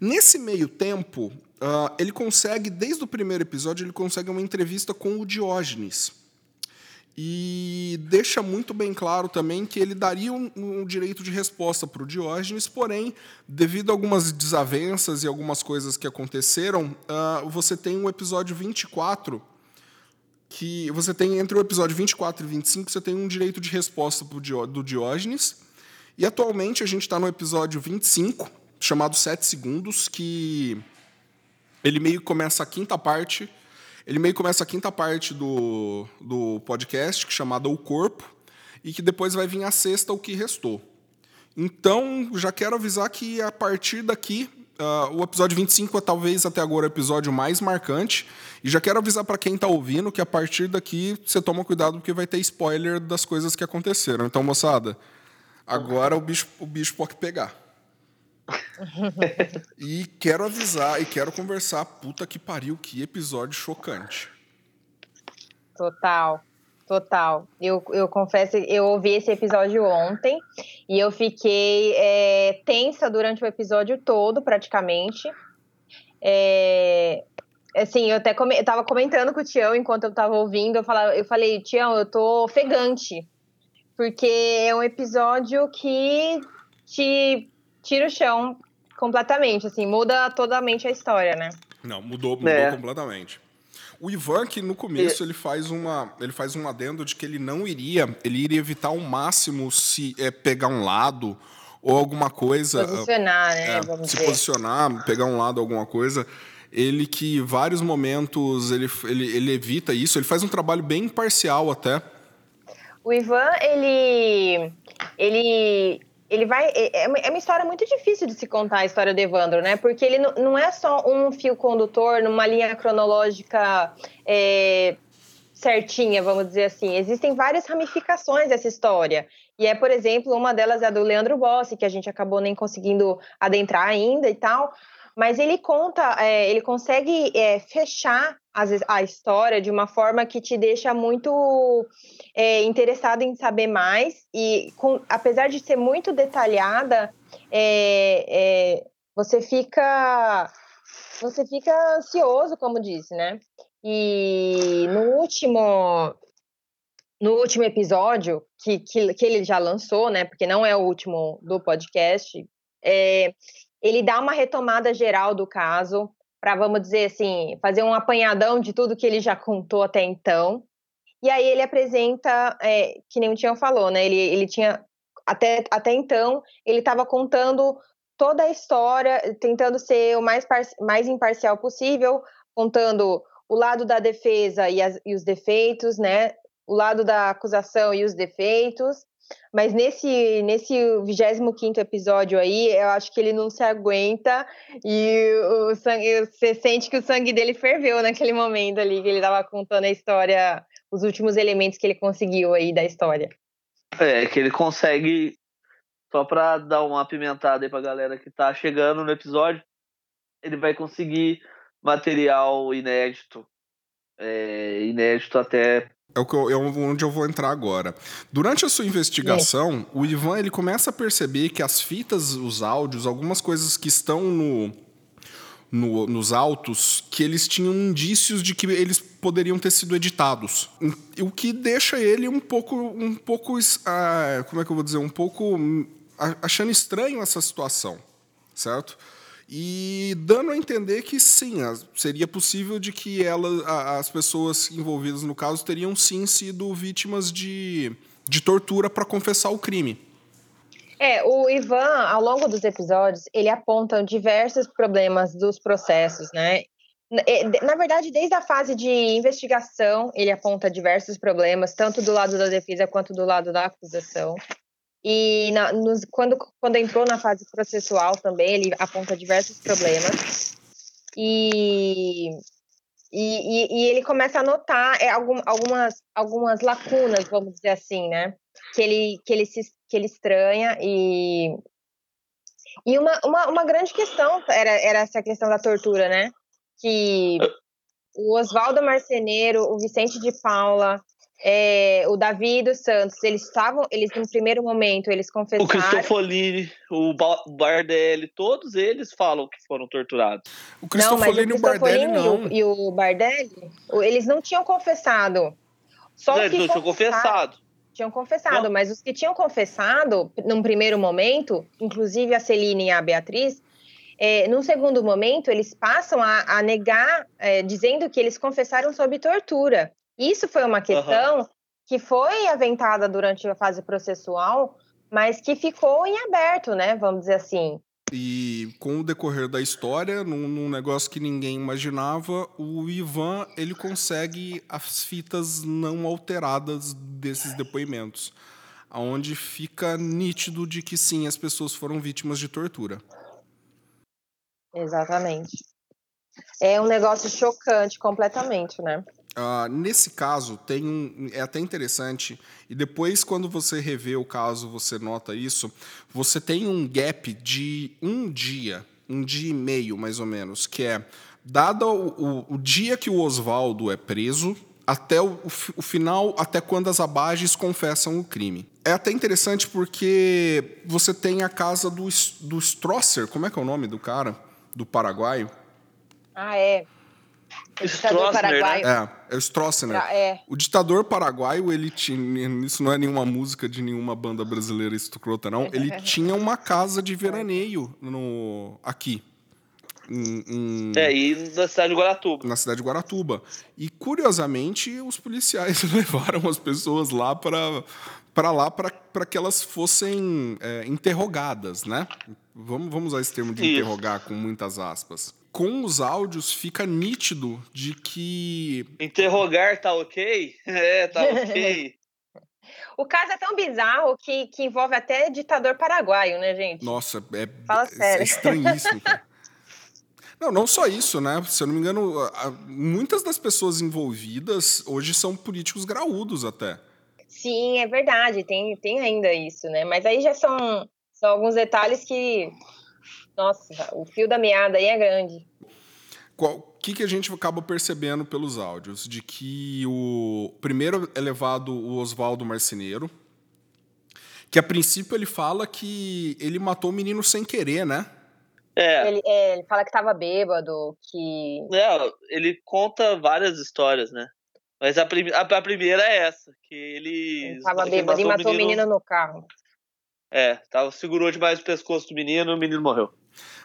Nesse meio tempo, ah, ele consegue, desde o primeiro episódio, ele consegue uma entrevista com o Diógenes. E deixa muito bem claro também que ele daria um, um direito de resposta para o Diógenes, porém, devido a algumas desavenças e algumas coisas que aconteceram, ah, você tem um episódio 24 que você tem entre o episódio 24 e 25, você tem um direito de resposta do Diógenes. E atualmente a gente está no episódio 25, chamado 7 Segundos, que ele meio que começa a quinta parte. Ele meio que começa a quinta parte do, do podcast, é chamada O Corpo, e que depois vai vir a sexta, O Que Restou. Então, já quero avisar que a partir daqui, ah, o episódio 25 é talvez até agora o episódio mais marcante. E já quero avisar para quem está ouvindo que a partir daqui você toma cuidado porque vai ter spoiler das coisas que aconteceram. Então, moçada, agora o bicho, o bicho pode pegar. E quero avisar e quero conversar. Puta que pariu, que episódio chocante. Total, total. Eu, eu confesso, eu ouvi esse episódio ontem e eu fiquei é, tensa durante o episódio todo, praticamente. É, assim, eu até come, eu tava comentando com o Tião enquanto eu tava ouvindo, eu, falava, eu falei, Tião, eu tô ofegante. Porque é um episódio que te tira o chão completamente, assim, muda totalmente a história, né? Não, mudou, mudou é. completamente. O Ivan, que no começo ele faz uma ele faz um adendo de que ele não iria, ele iria evitar ao máximo se é, pegar um lado ou alguma coisa. Posicionar, né? É, se dizer. posicionar, pegar um lado, alguma coisa. Ele que vários momentos ele, ele, ele evita isso, ele faz um trabalho bem imparcial até. O Ivan, ele. Ele ele vai. É, é, é uma história muito difícil de se contar a história do Evandro, né? Porque ele não, é só um fio condutor numa linha cronológica é, certinha, vamos dizer assim. Existem várias ramificações dessa história. E é, por exemplo, uma delas é a do Leandro Bossi, que a gente acabou nem conseguindo adentrar ainda e tal. Mas ele conta, é, ele consegue é, fechar a história de uma forma que te deixa muito é, interessado em saber mais e com, apesar de ser muito detalhada é, é, você fica você fica ansioso como disse né? E no último no último episódio que, que, que ele já lançou né? Porque não é o último do podcast é, ele dá uma retomada geral do caso para, vamos dizer assim, fazer um apanhadão de tudo que ele já contou até então. E aí ele apresenta, é, que nem o Tião falou, né? Ele, ele tinha, até, até então, ele estava contando toda a história, tentando ser o mais, mais imparcial possível, contando o lado da defesa e, as, e os defeitos, né? O lado da acusação e os defeitos, mas nesse, nesse 25 episódio aí, eu acho que ele não se aguenta e o sangue, você sente que o sangue dele ferveu naquele momento ali, que ele estava contando a história, os últimos elementos que ele conseguiu aí da história. É, que ele consegue, só para dar uma apimentada aí pra galera que tá chegando no episódio, ele vai conseguir material inédito. É, inédito até é, o que eu, é onde eu vou entrar agora. Durante a sua investigação, é. o Ivan ele começa a perceber que as fitas, os áudios, algumas coisas que estão no, no, nos autos, que eles tinham indícios de que eles poderiam ter sido editados. O que deixa ele um pouco, um pouco, uh, como é que eu vou dizer, um pouco achando estranho essa situação, certo? E dando a entender que sim, seria possível de que ela, as pessoas envolvidas no caso teriam sim sido vítimas de, de tortura para confessar o crime. É, o Ivan, ao longo dos episódios, ele aponta diversos problemas dos processos, né? É, na verdade, desde a fase de investigação, ele aponta diversos problemas, tanto do lado da defesa quanto do lado da acusação. E na, nos, quando, quando entrou na fase processual também, ele aponta diversos problemas. E, e, e, ele começa a notar é, algum, algumas, algumas lacunas, vamos dizer assim, né? Que ele, que ele, se, que ele estranha e. E uma, uma, uma grande questão era, era essa questão da tortura, né? Que o Oswaldo Marceneiro, o Vicente de Paula, é, o Davi dos Santos, eles estavam, eles no primeiro momento, eles confessaram... O Cristofolini, o Bardelli, todos eles falam que foram torturados. O Cristofolini e o Bardelli não. E o, Bardelli, eles não tinham confessado. Só não, eles não tinham confessado. Tinham confessado, não. mas os que tinham confessado, num primeiro momento, inclusive a Celine e a Beatriz, é, num segundo momento, eles passam a, a negar, é, dizendo que eles confessaram sob tortura. Isso foi uma questão uhum. que foi aventada durante a fase processual, mas que ficou em aberto, né? Vamos dizer assim. E com o decorrer da história, num, num, negócio que ninguém imaginava, o Ivan ele consegue as fitas não alteradas desses depoimentos, aonde fica nítido de que sim, as pessoas foram vítimas de tortura. Exatamente. É um negócio chocante completamente, né? Uh, nesse caso, tem um. É até interessante. E depois, quando você revê o caso, você nota isso. Você tem um gap de um dia, um dia e meio, mais ou menos, que é dado o, o, o dia que o Oswaldo é preso, até o, o, final, até quando as abages confessam o crime. É até interessante porque você tem a casa do, do Strosser, como é que é o nome do cara? Do paraguaio? Ah, é. O ditador paraguaio. É, é o Stroessner. É. O ditador paraguaio, ele tinha. Isso não é nenhuma música de nenhuma banda brasileira escrota, não. Ele [LAUGHS] tinha uma casa de veraneio no, aqui. Em, em, é, e na cidade de Guaratuba. Na cidade de Guaratuba. E, curiosamente, os policiais [LAUGHS] levaram as pessoas lá para para lá para que elas fossem é, interrogadas, né? Vamos, vamos usar esse termo de Isso. interrogar com muitas aspas com os áudios fica nítido de que. Interrogar tá ok? [LAUGHS] É, tá ok. [LAUGHS] o caso é tão bizarro que, que envolve até ditador paraguaio, né, gente? Nossa, é, Fala sério. é estranhíssimo. [LAUGHS] Não, não só isso, né? Se eu não me engano, muitas das pessoas envolvidas hoje são políticos graúdos até. Sim, é verdade, tem, tem ainda isso, né? Mas aí já são, são alguns detalhes que nossa, o fio da meada aí é grande. O que, que a gente acaba percebendo pelos áudios? De que o primeiro é levado o Oswaldo Marceneiro, que a princípio ele fala que ele matou o menino sem querer, né? É. Ele, é, ele fala que estava bêbado, que. É, ele conta várias histórias, né? Mas a, prim a, a primeira é essa, que ele. Ele tava bêbado e matou o menino... menino no carro. É, tava, segurou demais o pescoço do menino e o menino morreu.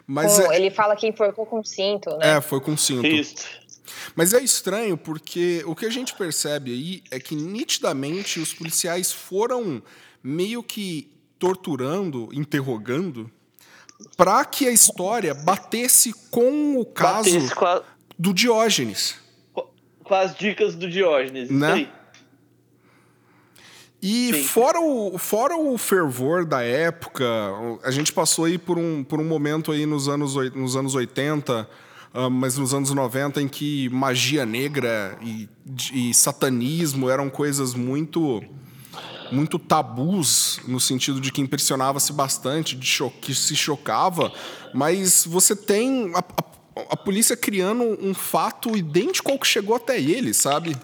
Mas oh, é... Ele fala que enforcou com cinto, né? É, foi com cinto. Isso. Mas é estranho porque o que a gente percebe aí é que nitidamente os policiais foram meio que torturando, interrogando, para que a história batesse com o caso com a... do Diógenes. Com as dicas do Diógenes, né? E fora o, fora o fervor da época, a gente passou aí por um, por um momento aí nos anos, nos anos 80, uh, ah, mas nos anos 90, em que magia negra e, e satanismo eram coisas muito muito tabus no sentido de que impressionava-se bastante, de que se chocava, mas você tem a, a, a polícia criando um fato idêntico ao que chegou até ele, sabe?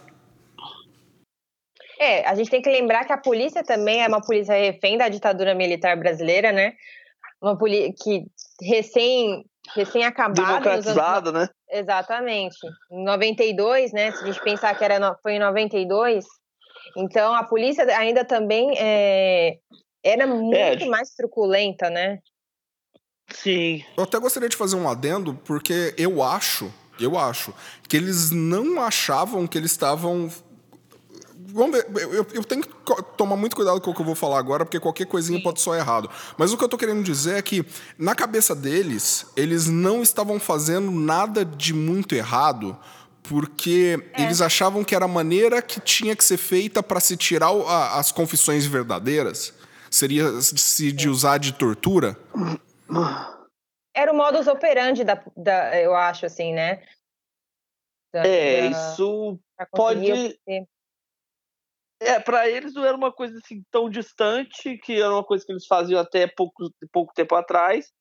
É, a gente tem que lembrar que a polícia também é uma polícia refém da ditadura militar brasileira, né? Uma polícia que recém recém acabada democratizada, anos... né? Exatamente. Em 92, né? Se a gente pensar que era no... foi em 92, então a polícia ainda também é... era muito é. mais truculenta, né? Sim. Eu até gostaria de fazer um adendo, porque eu acho, eu acho, que eles não achavam que eles estavam Vamos ver, eu, eu, tenho que tomar muito cuidado com o que eu vou falar agora, porque qualquer coisinha Sim. pode soar errado. Mas o que eu estou querendo dizer é que, na cabeça deles, eles não estavam fazendo nada de muito errado, porque é. eles achavam que era a maneira que tinha que ser feita para se tirar a, as confissões verdadeiras. Seria se de usar de tortura? Era o modus operandi da, da eu acho, assim, né? Da, é, da, isso pode. É, para eles não era uma coisa assim tão distante, que era uma coisa que eles faziam até pouco, pouco tempo atrás,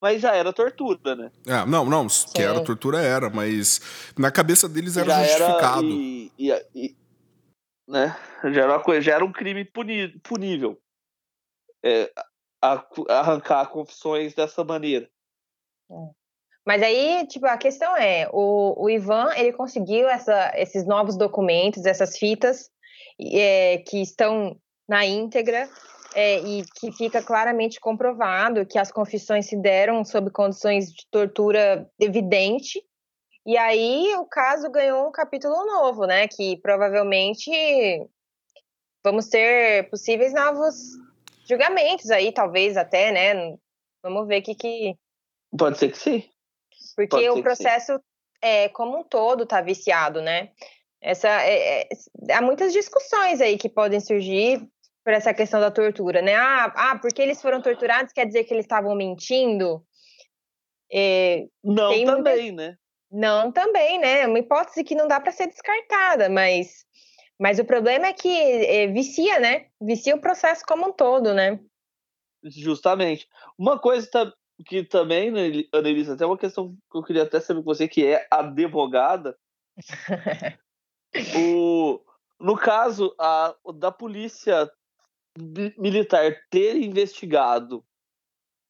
mas já era tortura, né? É, não, não, que era tortura era, mas na cabeça deles era já justificado. Era, e, e, e, né? Já era uma coisa, já era um crime puni, punível. É, a, arrancar confissões dessa maneira. É. Mas aí, tipo, a questão é, o, o Ivan, ele conseguiu essa, esses novos documentos, essas fitas, é, que estão na íntegra é, e que fica claramente comprovado que as confissões se deram sob condições de tortura evidente. E aí o caso ganhou um capítulo novo, né? Que provavelmente vamos ter possíveis novos julgamentos aí, talvez até, né? Vamos ver o que, que. Pode ser que sim. Porque o processo é, como um todo está viciado, né? Essa, é, é, há muitas discussões aí que podem surgir por essa questão da tortura, né? Ah, ah porque eles foram torturados quer dizer que eles estavam mentindo? É, Não, também, muita... né? Não, também, né? É uma hipótese que não dá para ser descartada, mas, mas o problema é que é, vicia, né? Vicia o processo como um todo, né? Justamente. Uma coisa que também, né, Annelise, até uma questão que eu queria até saber com você, que é advogada. [LAUGHS] o, no caso a, da polícia militar ter investigado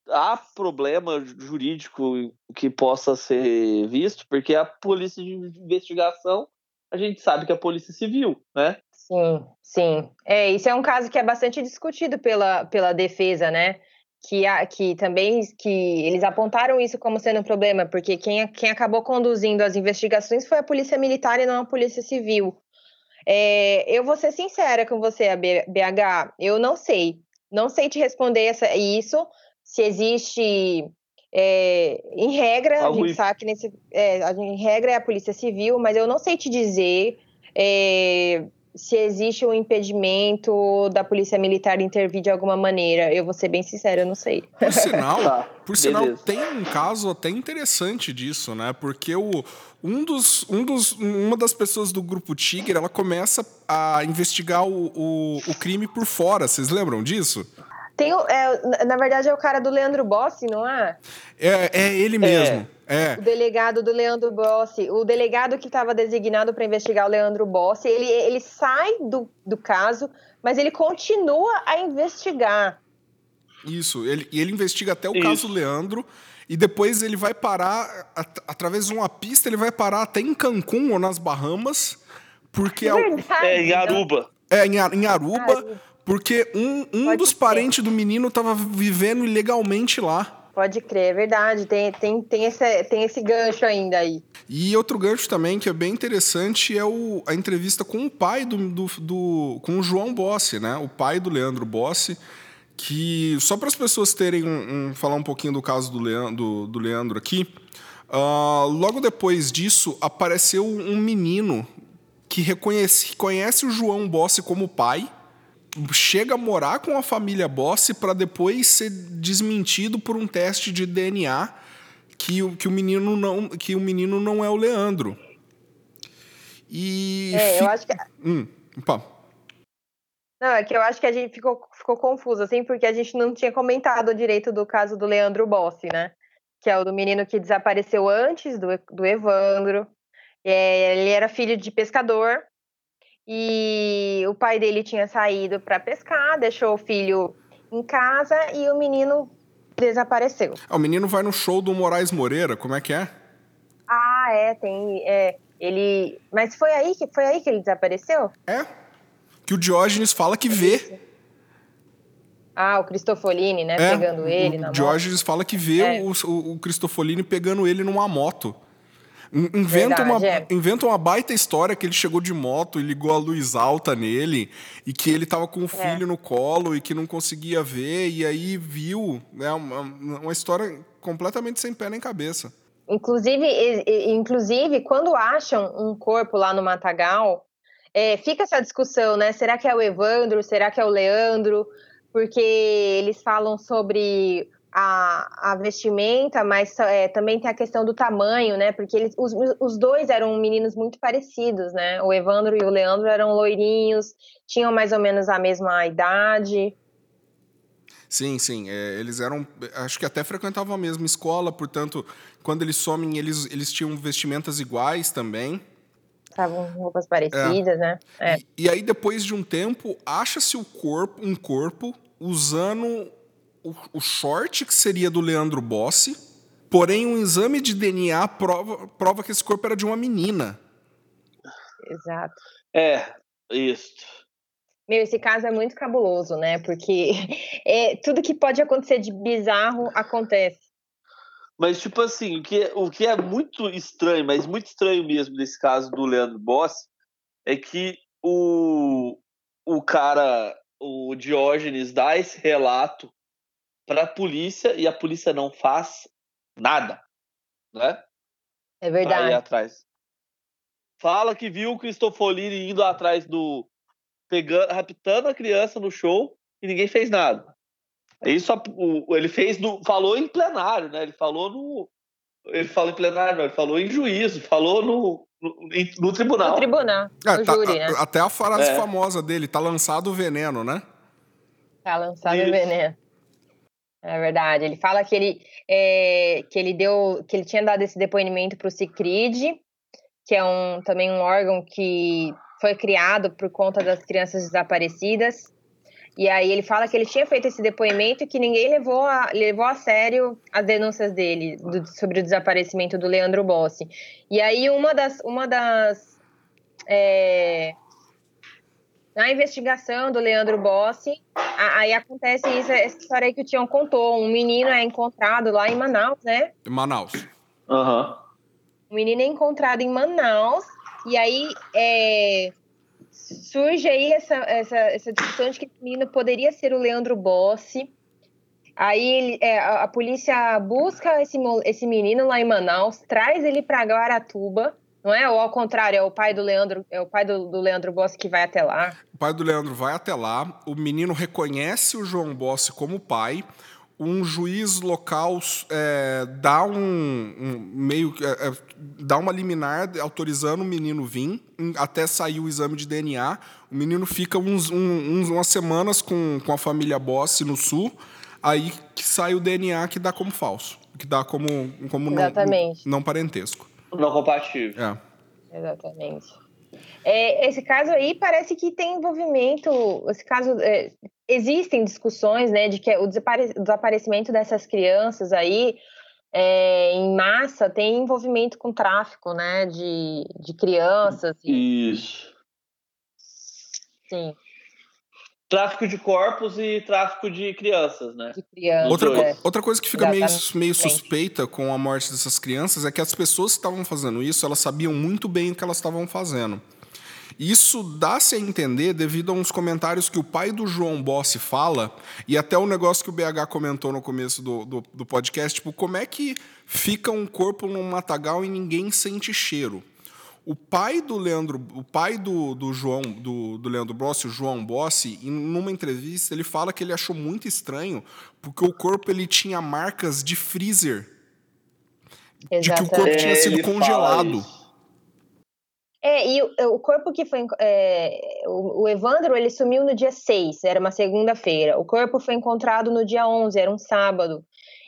há problema jurídico que possa ser visto, porque a polícia de investigação, a gente sabe que é a polícia civil, né? Sim, sim. É, isso é um caso que é bastante discutido pela, pela defesa, né? Que, que também que eles apontaram isso como sendo um problema, porque quem, quem acabou conduzindo as investigações foi a polícia militar e não a polícia civil. É, eu vou ser sincera com você, BH, eu não sei. Não sei te responder essa, isso, se existe. É, em regra, a gente sabe que nesse, é, em regra é a Polícia Civil, mas eu não sei te dizer é, se existe um impedimento da Polícia Militar intervir de alguma maneira. Eu vou ser bem sincera, eu não sei. Por sinal, [LAUGHS] tá, por sinal tem um caso até interessante disso, né? Porque o, um dos, um dos, uma das pessoas do grupo Tigre, ela começa a investigar o, o, o crime por fora. Vocês lembram disso? Tem, é, na verdade, é o cara do Leandro Bossi, não é? É, é ele mesmo. É. O delegado do Leandro Bossi. O delegado que estava designado para investigar o Leandro Bossi, ele, ele sai do, do caso, mas ele continua a investigar. Isso, ele, ele investiga até o Isso. caso Leandro e depois ele vai parar, at através de uma pista, ele vai parar até em Cancún ou nas Bahamas, porque... É, é, é em Aruba. É, em, em Aruba, Aruba. porque um, um dos parentes do menino estava vivendo ilegalmente lá. Pode crer, é verdade. Tem, tem, tem, esse, tem esse gancho ainda aí. E outro gancho também que é bem interessante é o, a entrevista com o pai do, do, do com o João Bossi, né? O pai do Leandro Bossi, que só para as pessoas terem um, um, falar um pouquinho do caso do Leandro, do, do Leandro aqui. Uh, logo depois disso apareceu um menino que reconhece, conhece o João Bossi como pai chega a morar com a família Bossi para depois ser desmentido por um teste de DNA que, o, que o menino não que o menino não é o Leandro. E é, fi... eu acho que hum, pá. Não, é que eu acho que a gente ficou, ficou confuso, assim, porque a gente não tinha comentado direito do caso do Leandro Bossi, né? Que é o do menino que desapareceu antes do, do Evandro. É, ele era filho de pescador e o pai dele tinha saído para pescar, deixou o filho em casa e o menino desapareceu. Ah, o menino vai no show do Moraes Moreira, como é que é? Ah, é, tem. É, ele. Mas foi aí que foi aí que ele desapareceu? É. Que o Diógenes fala que vê. Ah, o Cristofolini, né? É, pegando ele o na Diógenes moto. fala que vê é. o, o, o Cristofolini pegando ele numa moto. Inventa, Verdade, uma, é. inventa uma baita história que ele chegou de moto e ligou a luz alta nele e que ele tava com o é. filho é. no colo e que não conseguia ver e aí viu, né? Uma, uma história completamente sem pé nem cabeça. Inclusive, inclusive, quando acham um corpo lá no Matagal, é, fica essa discussão, né? Será que é o Evandro? Será que é o Leandro? Porque eles falam sobre a, a vestimenta, mas é, também tem a questão do tamanho, né? Porque eles, os, os dois eram meninos muito parecidos, né? O Evandro e o Leandro eram loirinhos, tinham mais ou menos a mesma idade. Sim, sim. É, eles eram. Acho que até frequentavam a mesma escola, portanto, quando eles somem, eles, eles tinham vestimentas iguais também. Estavam roupas parecidas, é. né? É. E, e, aí, depois de um tempo, acha-se o corpo, um corpo usando o, o short que seria do Leandro Bossi, porém um exame de DNA prova, prova que esse corpo era de uma menina. Exato. É, isso. Meu, esse caso é muito cabuloso, né? Porque [LAUGHS] é, tudo que pode acontecer de bizarro acontece. Mas, tipo assim, o que, é, o que é muito estranho, mas muito estranho mesmo nesse caso do Leandro Bossi, é que o, o cara, o Diógenes, dá esse relato para a polícia e a polícia não faz nada, né? É verdade. Aí atrás. Fala que viu o Cristofolini indo atrás do pegando, raptando a criança no show e ninguém fez nada. Isso ele fez no, falou em plenário, né? Ele falou no ele falou em plenário, não, ele falou em juízo, falou no, no, no tribunal. No tribunal, É, no tá- júri, né? até a frase É. famosa dele, tá lançado o veneno, né? Tá lançado Isso. o veneno. É verdade. Ele fala que ele, é, que ele deu, que ele tinha dado esse depoimento para o Cicrid, que é um, também um órgão que foi criado por conta das crianças desaparecidas. E aí ele fala que ele tinha feito esse depoimento e que ninguém levou a, levou a sério as denúncias dele do- sobre o desaparecimento do Leandro Bossi. E aí uma das, uma das é, na investigação do Leandro Bossi, aí acontece isso, essa história aí que o Tião contou. Um menino é encontrado lá em Manaus, né? Em Manaus. Aham. O menino é encontrado em Manaus, e aí é, surge aí essa, essa, essa discussão de que esse menino poderia ser o Leandro Bossi. Aí é, a, a polícia busca esse, esse menino lá em Manaus, traz ele para Guaratuba, não é? Ou ao contrário, é o pai do Leandro, é o pai do, do Leandro Bossi que vai até lá. O pai do Leandro vai até lá, o menino reconhece o João Bossi como pai, um juiz local é, dá um, um meio é, é, dá uma liminar autorizando o menino vir até sair o exame de DNA. O menino fica uns, um- uns- umas semanas com, com a família Bossi no sul, aí que sai o DNA que dá como falso, que dá como, como não, não parentesco. Não compatível. É. Exatamente. É, esse caso aí parece que tem envolvimento. Esse caso é, existem discussões, né, de que o desapare- desaparecimento dessas crianças aí é, em massa tem envolvimento com tráfico, né, de, de crianças. E, Isso. sim, Tráfico de corpos e tráfico de crianças, né? de crianças. Outra, co- é. outra coisa que fica meio, meio suspeita com a morte dessas crianças é que as pessoas que estavam fazendo isso, elas sabiam muito bem o que elas estavam fazendo. Isso dá-se a entender devido a uns comentários que o pai do João Bossi fala, e até o negócio que o BH comentou no começo do, do, do podcast, tipo, como é que fica um corpo num matagal e ninguém sente cheiro? O pai do Leandro, o pai do, do João, do, do Leandro Bossi, o João Bossi, em numa entrevista, ele fala que ele achou muito estranho porque o corpo ele tinha marcas de freezer, de que o corpo Exatamente. tinha É, sido ele congelado. É, e o, o corpo que foi. é, o, o Evandro, ele sumiu no dia 6, era uma segunda-feira. O corpo foi encontrado no dia 11, era um sábado.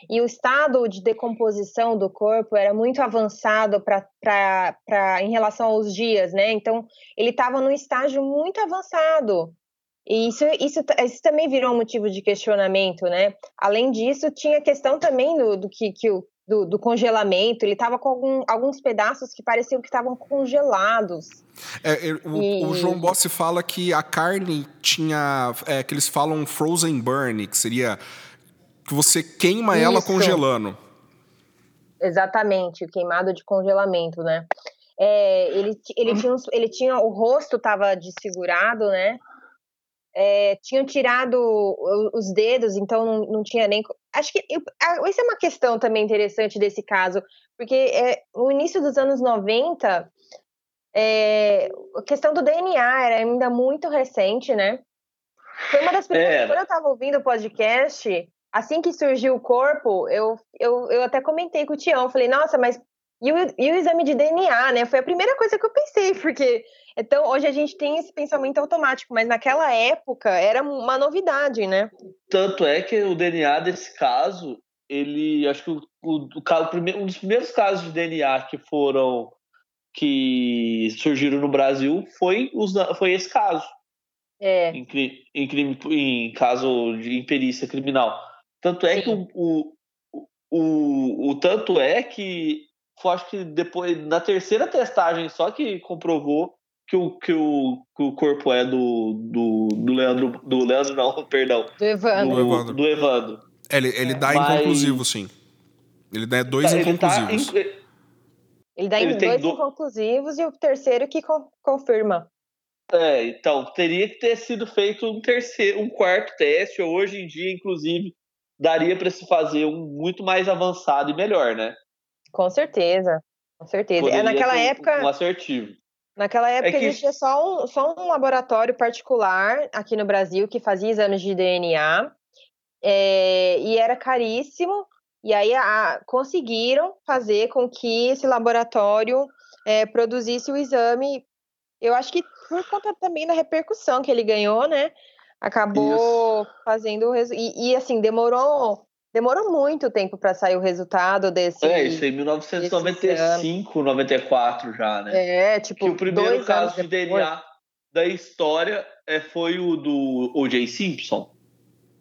E o estado de decomposição do corpo era muito avançado pra, pra, pra, em relação aos dias, né? Então, ele estava num estágio muito avançado. E isso, isso, isso também virou um motivo de questionamento, né? Além disso, tinha a questão também do, do que, que o do, do congelamento, ele estava com algum, alguns pedaços que pareciam que estavam congelados. É, é, o, E- o João Bossi fala que a carne tinha. é, que eles falam frozen burn, que seria que você queima ela Isso. congelando. Exatamente, o queimado de congelamento, né? É, ele, ele, tinha ele tinha. O rosto estava desfigurado, né? É, tinham tirado os dedos, então não, não tinha nem. Acho que eu- ah, essa é uma questão também interessante desse caso, porque é, no início dos anos 90, é, a questão do DNA era ainda muito recente, né? Foi uma das primeiras. Era. Quando eu estava ouvindo o podcast, assim que surgiu o corpo, eu, eu, eu até comentei com o Tião, falei, nossa, mas e o, e o exame de DNA, né? Foi a primeira coisa que eu pensei, [LAUGHS] porque então hoje a gente tem esse pensamento automático, mas naquela época era uma novidade, né? Tanto é que o DNA desse caso, ele. Acho que o, o, o um dos primeiros casos de DNA que foram. que surgiram no Brasil foi, usa- foi esse caso. É, Em, em, crime, em caso de imperícia criminal. Tanto é que o, o, o, o tanto é que foi, acho que depois, na terceira testagem só que comprovou que o, que o, que o corpo é do, do, do Leandro. Do Leandro, não, [LAUGHS] perdão. do Evandro. Do, Evandro. do Evandro. Ele, ele dá Mas- inconclusivo, sim. Ele dá dois Tá, ele tá inconclusivos. em- Ele dá Ele dois do- inconclusivos e o terceiro que con- confirma. É, então, teria que ter sido feito um terceiro, um quarto teste, ou hoje em dia, inclusive, daria para se fazer um muito mais avançado e melhor, né? Com certeza. Com certeza. É, Poderia naquela ser um- época. Um assertivo. Naquela época que- existia só um, só um laboratório particular aqui no Brasil que fazia exames de DNA é, e era caríssimo. E aí a, conseguiram fazer com que esse laboratório é, produzisse o exame. Eu acho que por conta também da repercussão que ele ganhou, né? Acabou Isso. fazendo o resultado. E, assim, demorou demorou muito tempo para sair o resultado desse. É, isso em 1995, 94 já, né? É, tipo. Que o primeiro caso de DNA da história é, foi o do O.J. Simpson.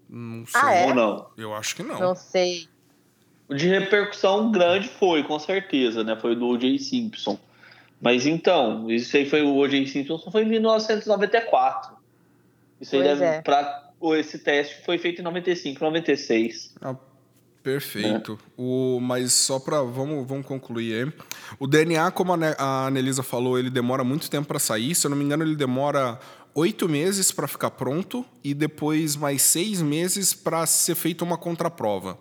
Não sei. Ah, é? Ou não? Eu acho que não. Não sei. O de repercussão grande foi, com certeza, né? Foi do O.J. Simpson. Mas então, isso aí foi o O.J. Simpson, foi em 1994. Isso aí deve, é. pra, esse teste foi feito em 95, 96. Ah, perfeito. O, mas só para vamos, vamos concluir aí. O DNA, como a, Ne- a Anelisa falou, ele demora muito tempo para sair. Se eu não me engano, ele demora oito meses para ficar pronto e depois mais seis meses para ser feita uma contraprova.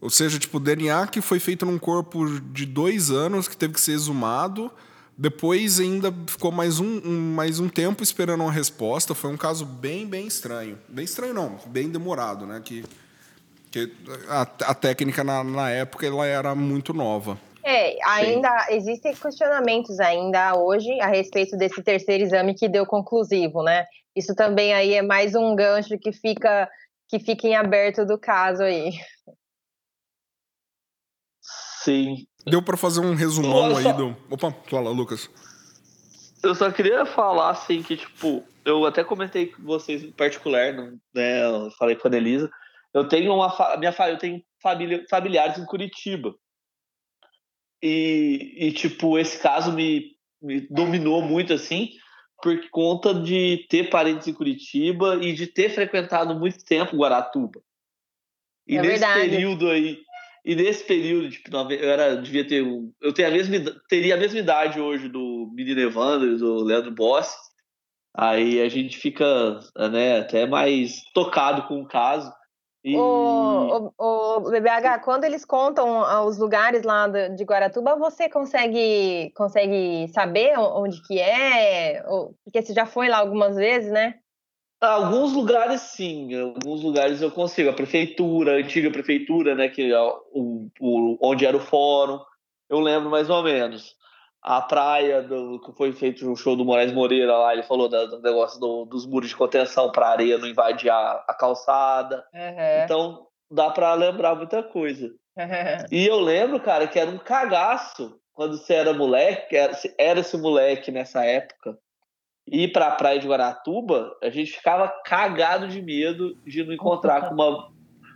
Ou seja, tipo, o DNA que foi feito num corpo de dois anos, que teve que ser exumado, depois ainda ficou mais um, um- mais um tempo esperando uma resposta. Foi um caso bem, bem estranho. Bem estranho não, bem demorado, né? Que, que a, a técnica na, na época ela era muito nova. É, ainda existem questionamentos ainda hoje a respeito desse terceiro exame que deu conclusivo, né? Isso também aí é mais um gancho que fica que fica em aberto do caso aí. Sim. Deu para fazer um resumão aí do. Opa, fala, Lucas. Eu só queria falar, assim, que, tipo, eu até comentei com vocês em particular, né? Eu falei com a Anelisa. Eu tenho uma fa- minha fa- eu tenho família, familiares em Curitiba. E, e, tipo, esse caso me, me dominou muito, assim, por conta de ter parentes em Curitiba e de ter frequentado muito tempo Guaratuba. E É nesse verdade. período aí, e nesse período, tipo, eu era, devia ter, eu tenho a mesma, teria a mesma idade hoje do menino Evandro e do Leandro Boss. Aí a gente fica, né, até mais tocado com o caso. E O, o, o BBH, quando eles contam ah, os lugares lá de Guaratuba, você consegue consegue saber onde que é? Porque você já foi lá algumas vezes, né? Alguns lugares sim, alguns lugares eu consigo. A prefeitura, a antiga prefeitura, né, que é o, o- onde era o fórum, eu lembro mais ou menos. A praia do que foi feito o show do Moraes Moreira lá, ele falou da- do, negócio do- dos muros de contenção para a areia não invadir a, a calçada. Uhum. Então dá para lembrar muita coisa. E eu lembro, cara, que era um cagaço quando você era moleque, que era, era esse moleque nessa época, ir pra praia de Guaratuba, a gente ficava cagado de medo de não encontrar com, uma,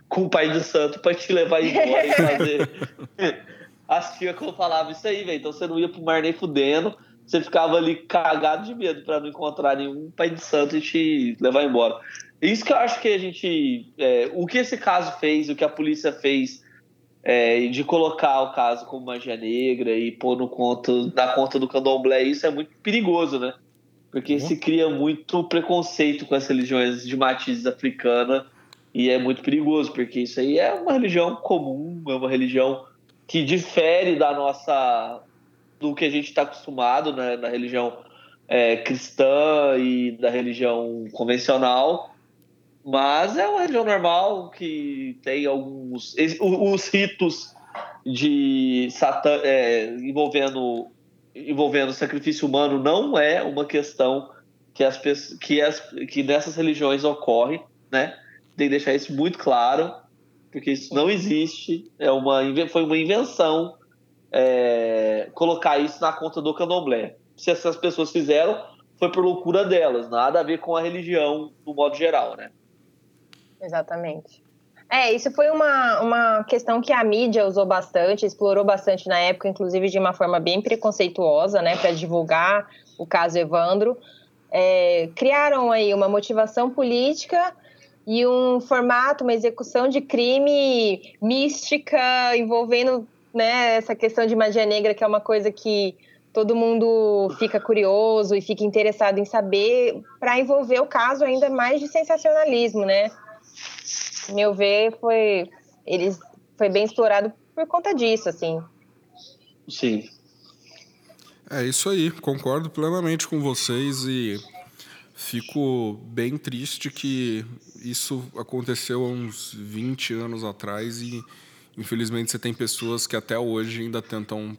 com o pai de santo pra te levar embora e fazer. [LAUGHS] As tia que eu falava isso aí, velho. Então você não ia pro mar nem fudendo, você ficava ali cagado de medo pra não encontrar nenhum pai de santo e te levar embora. Isso que eu acho que a gente. é, o que esse caso fez, o que a polícia fez é, de colocar o caso como magia negra e pôr no conta, na conta do candomblé, isso é muito perigoso, né? Porque se cria muito preconceito com as religiões de matizes africana e é muito perigoso, porque isso aí é uma religião comum, é uma religião que difere da nossa do que a gente está acostumado né, na religião é, cristã e da religião convencional, mas é uma religião normal que tem alguns os ritos de satã, é, envolvendo envolvendo sacrifício humano não é uma questão que as que as que nessas religiões ocorre, né? Tem que deixar isso muito claro, porque isso não existe, é uma foi uma invenção é, colocar isso na conta do candomblé. Se essas pessoas fizeram, foi por loucura delas, nada a ver com a religião no modo geral, né? Exatamente. É, isso foi uma, uma questão que a mídia usou bastante, explorou bastante na época, inclusive de uma forma bem preconceituosa, né, para divulgar o caso Evandro. É, criaram aí uma motivação política e um formato, uma execução de crime mística envolvendo né, essa questão de magia negra, que é uma coisa que todo mundo fica curioso e fica interessado em saber, para envolver o caso ainda mais de sensacionalismo, né? Meu ver, foi eles foi bem explorado por conta disso, assim. Sim. É isso aí, concordo plenamente com vocês e fico bem triste que isso aconteceu há uns 20 anos atrás e, infelizmente você tem pessoas que até hoje ainda tentam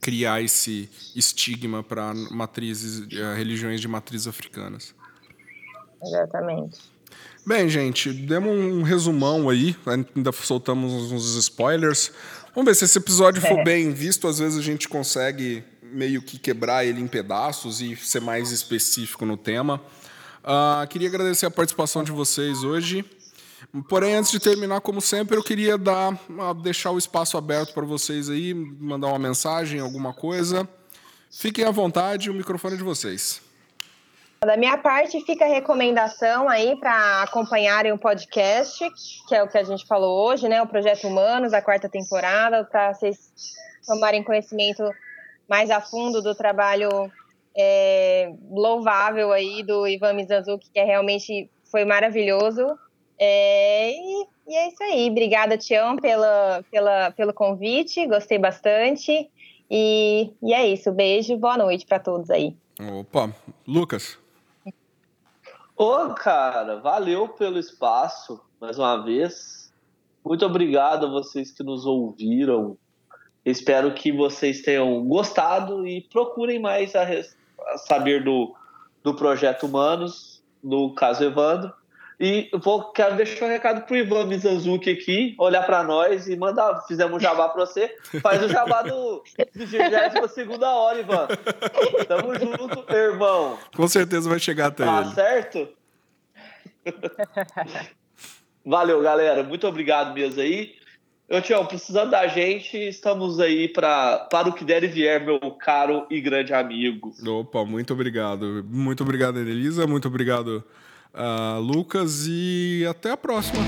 criar esse estigma para matrizes, eh, religiões de matrizes africanas. Exatamente. Bem, gente, demos um resumão aí, ainda soltamos uns spoilers. Vamos ver se esse episódio for bem visto, às vezes a gente consegue meio que quebrar ele em pedaços e ser mais específico no tema. Uh, queria agradecer a participação de vocês hoje. Porém, antes de terminar, como sempre, eu queria dar, deixar o espaço aberto para vocês aí, mandar uma mensagem, alguma coisa. Fiquem à vontade, o microfone é de vocês. Da minha parte, fica a recomendação aí para acompanharem o podcast, que é o que a gente falou hoje, né? O Projeto Humanos, a quarta temporada, para vocês tomarem conhecimento mais a fundo do trabalho é, louvável aí do Ivan Mizanzuki, que é realmente foi maravilhoso. É, e, e, é isso aí. Obrigada, Tião, pela, pela, pelo convite. Gostei bastante. E, e é isso. Beijo boa noite para todos aí. Opa, Lucas. Ô, cara, valeu pelo espaço mais uma vez. Muito obrigado a vocês que nos ouviram. Espero que vocês tenham gostado e procurem mais a, a saber do, do projeto Humanos, no caso Evandro. E vou, quero deixar um recado pro Ivan Mizanzuki aqui, olhar para nós e mandar. Fizemos um jabá para você. Faz o jabá do 22 hora, Ivan. Tamo junto, irmão. Com certeza vai chegar até tá ele. certo? Valeu, galera. Muito obrigado mesmo aí. Eu, Tião, precisando da gente, estamos aí pra, para o que der e vier, meu caro e grande amigo. Opa, muito obrigado. Muito obrigado, Elisa. Muito obrigado uh, Lucas, e até a próxima.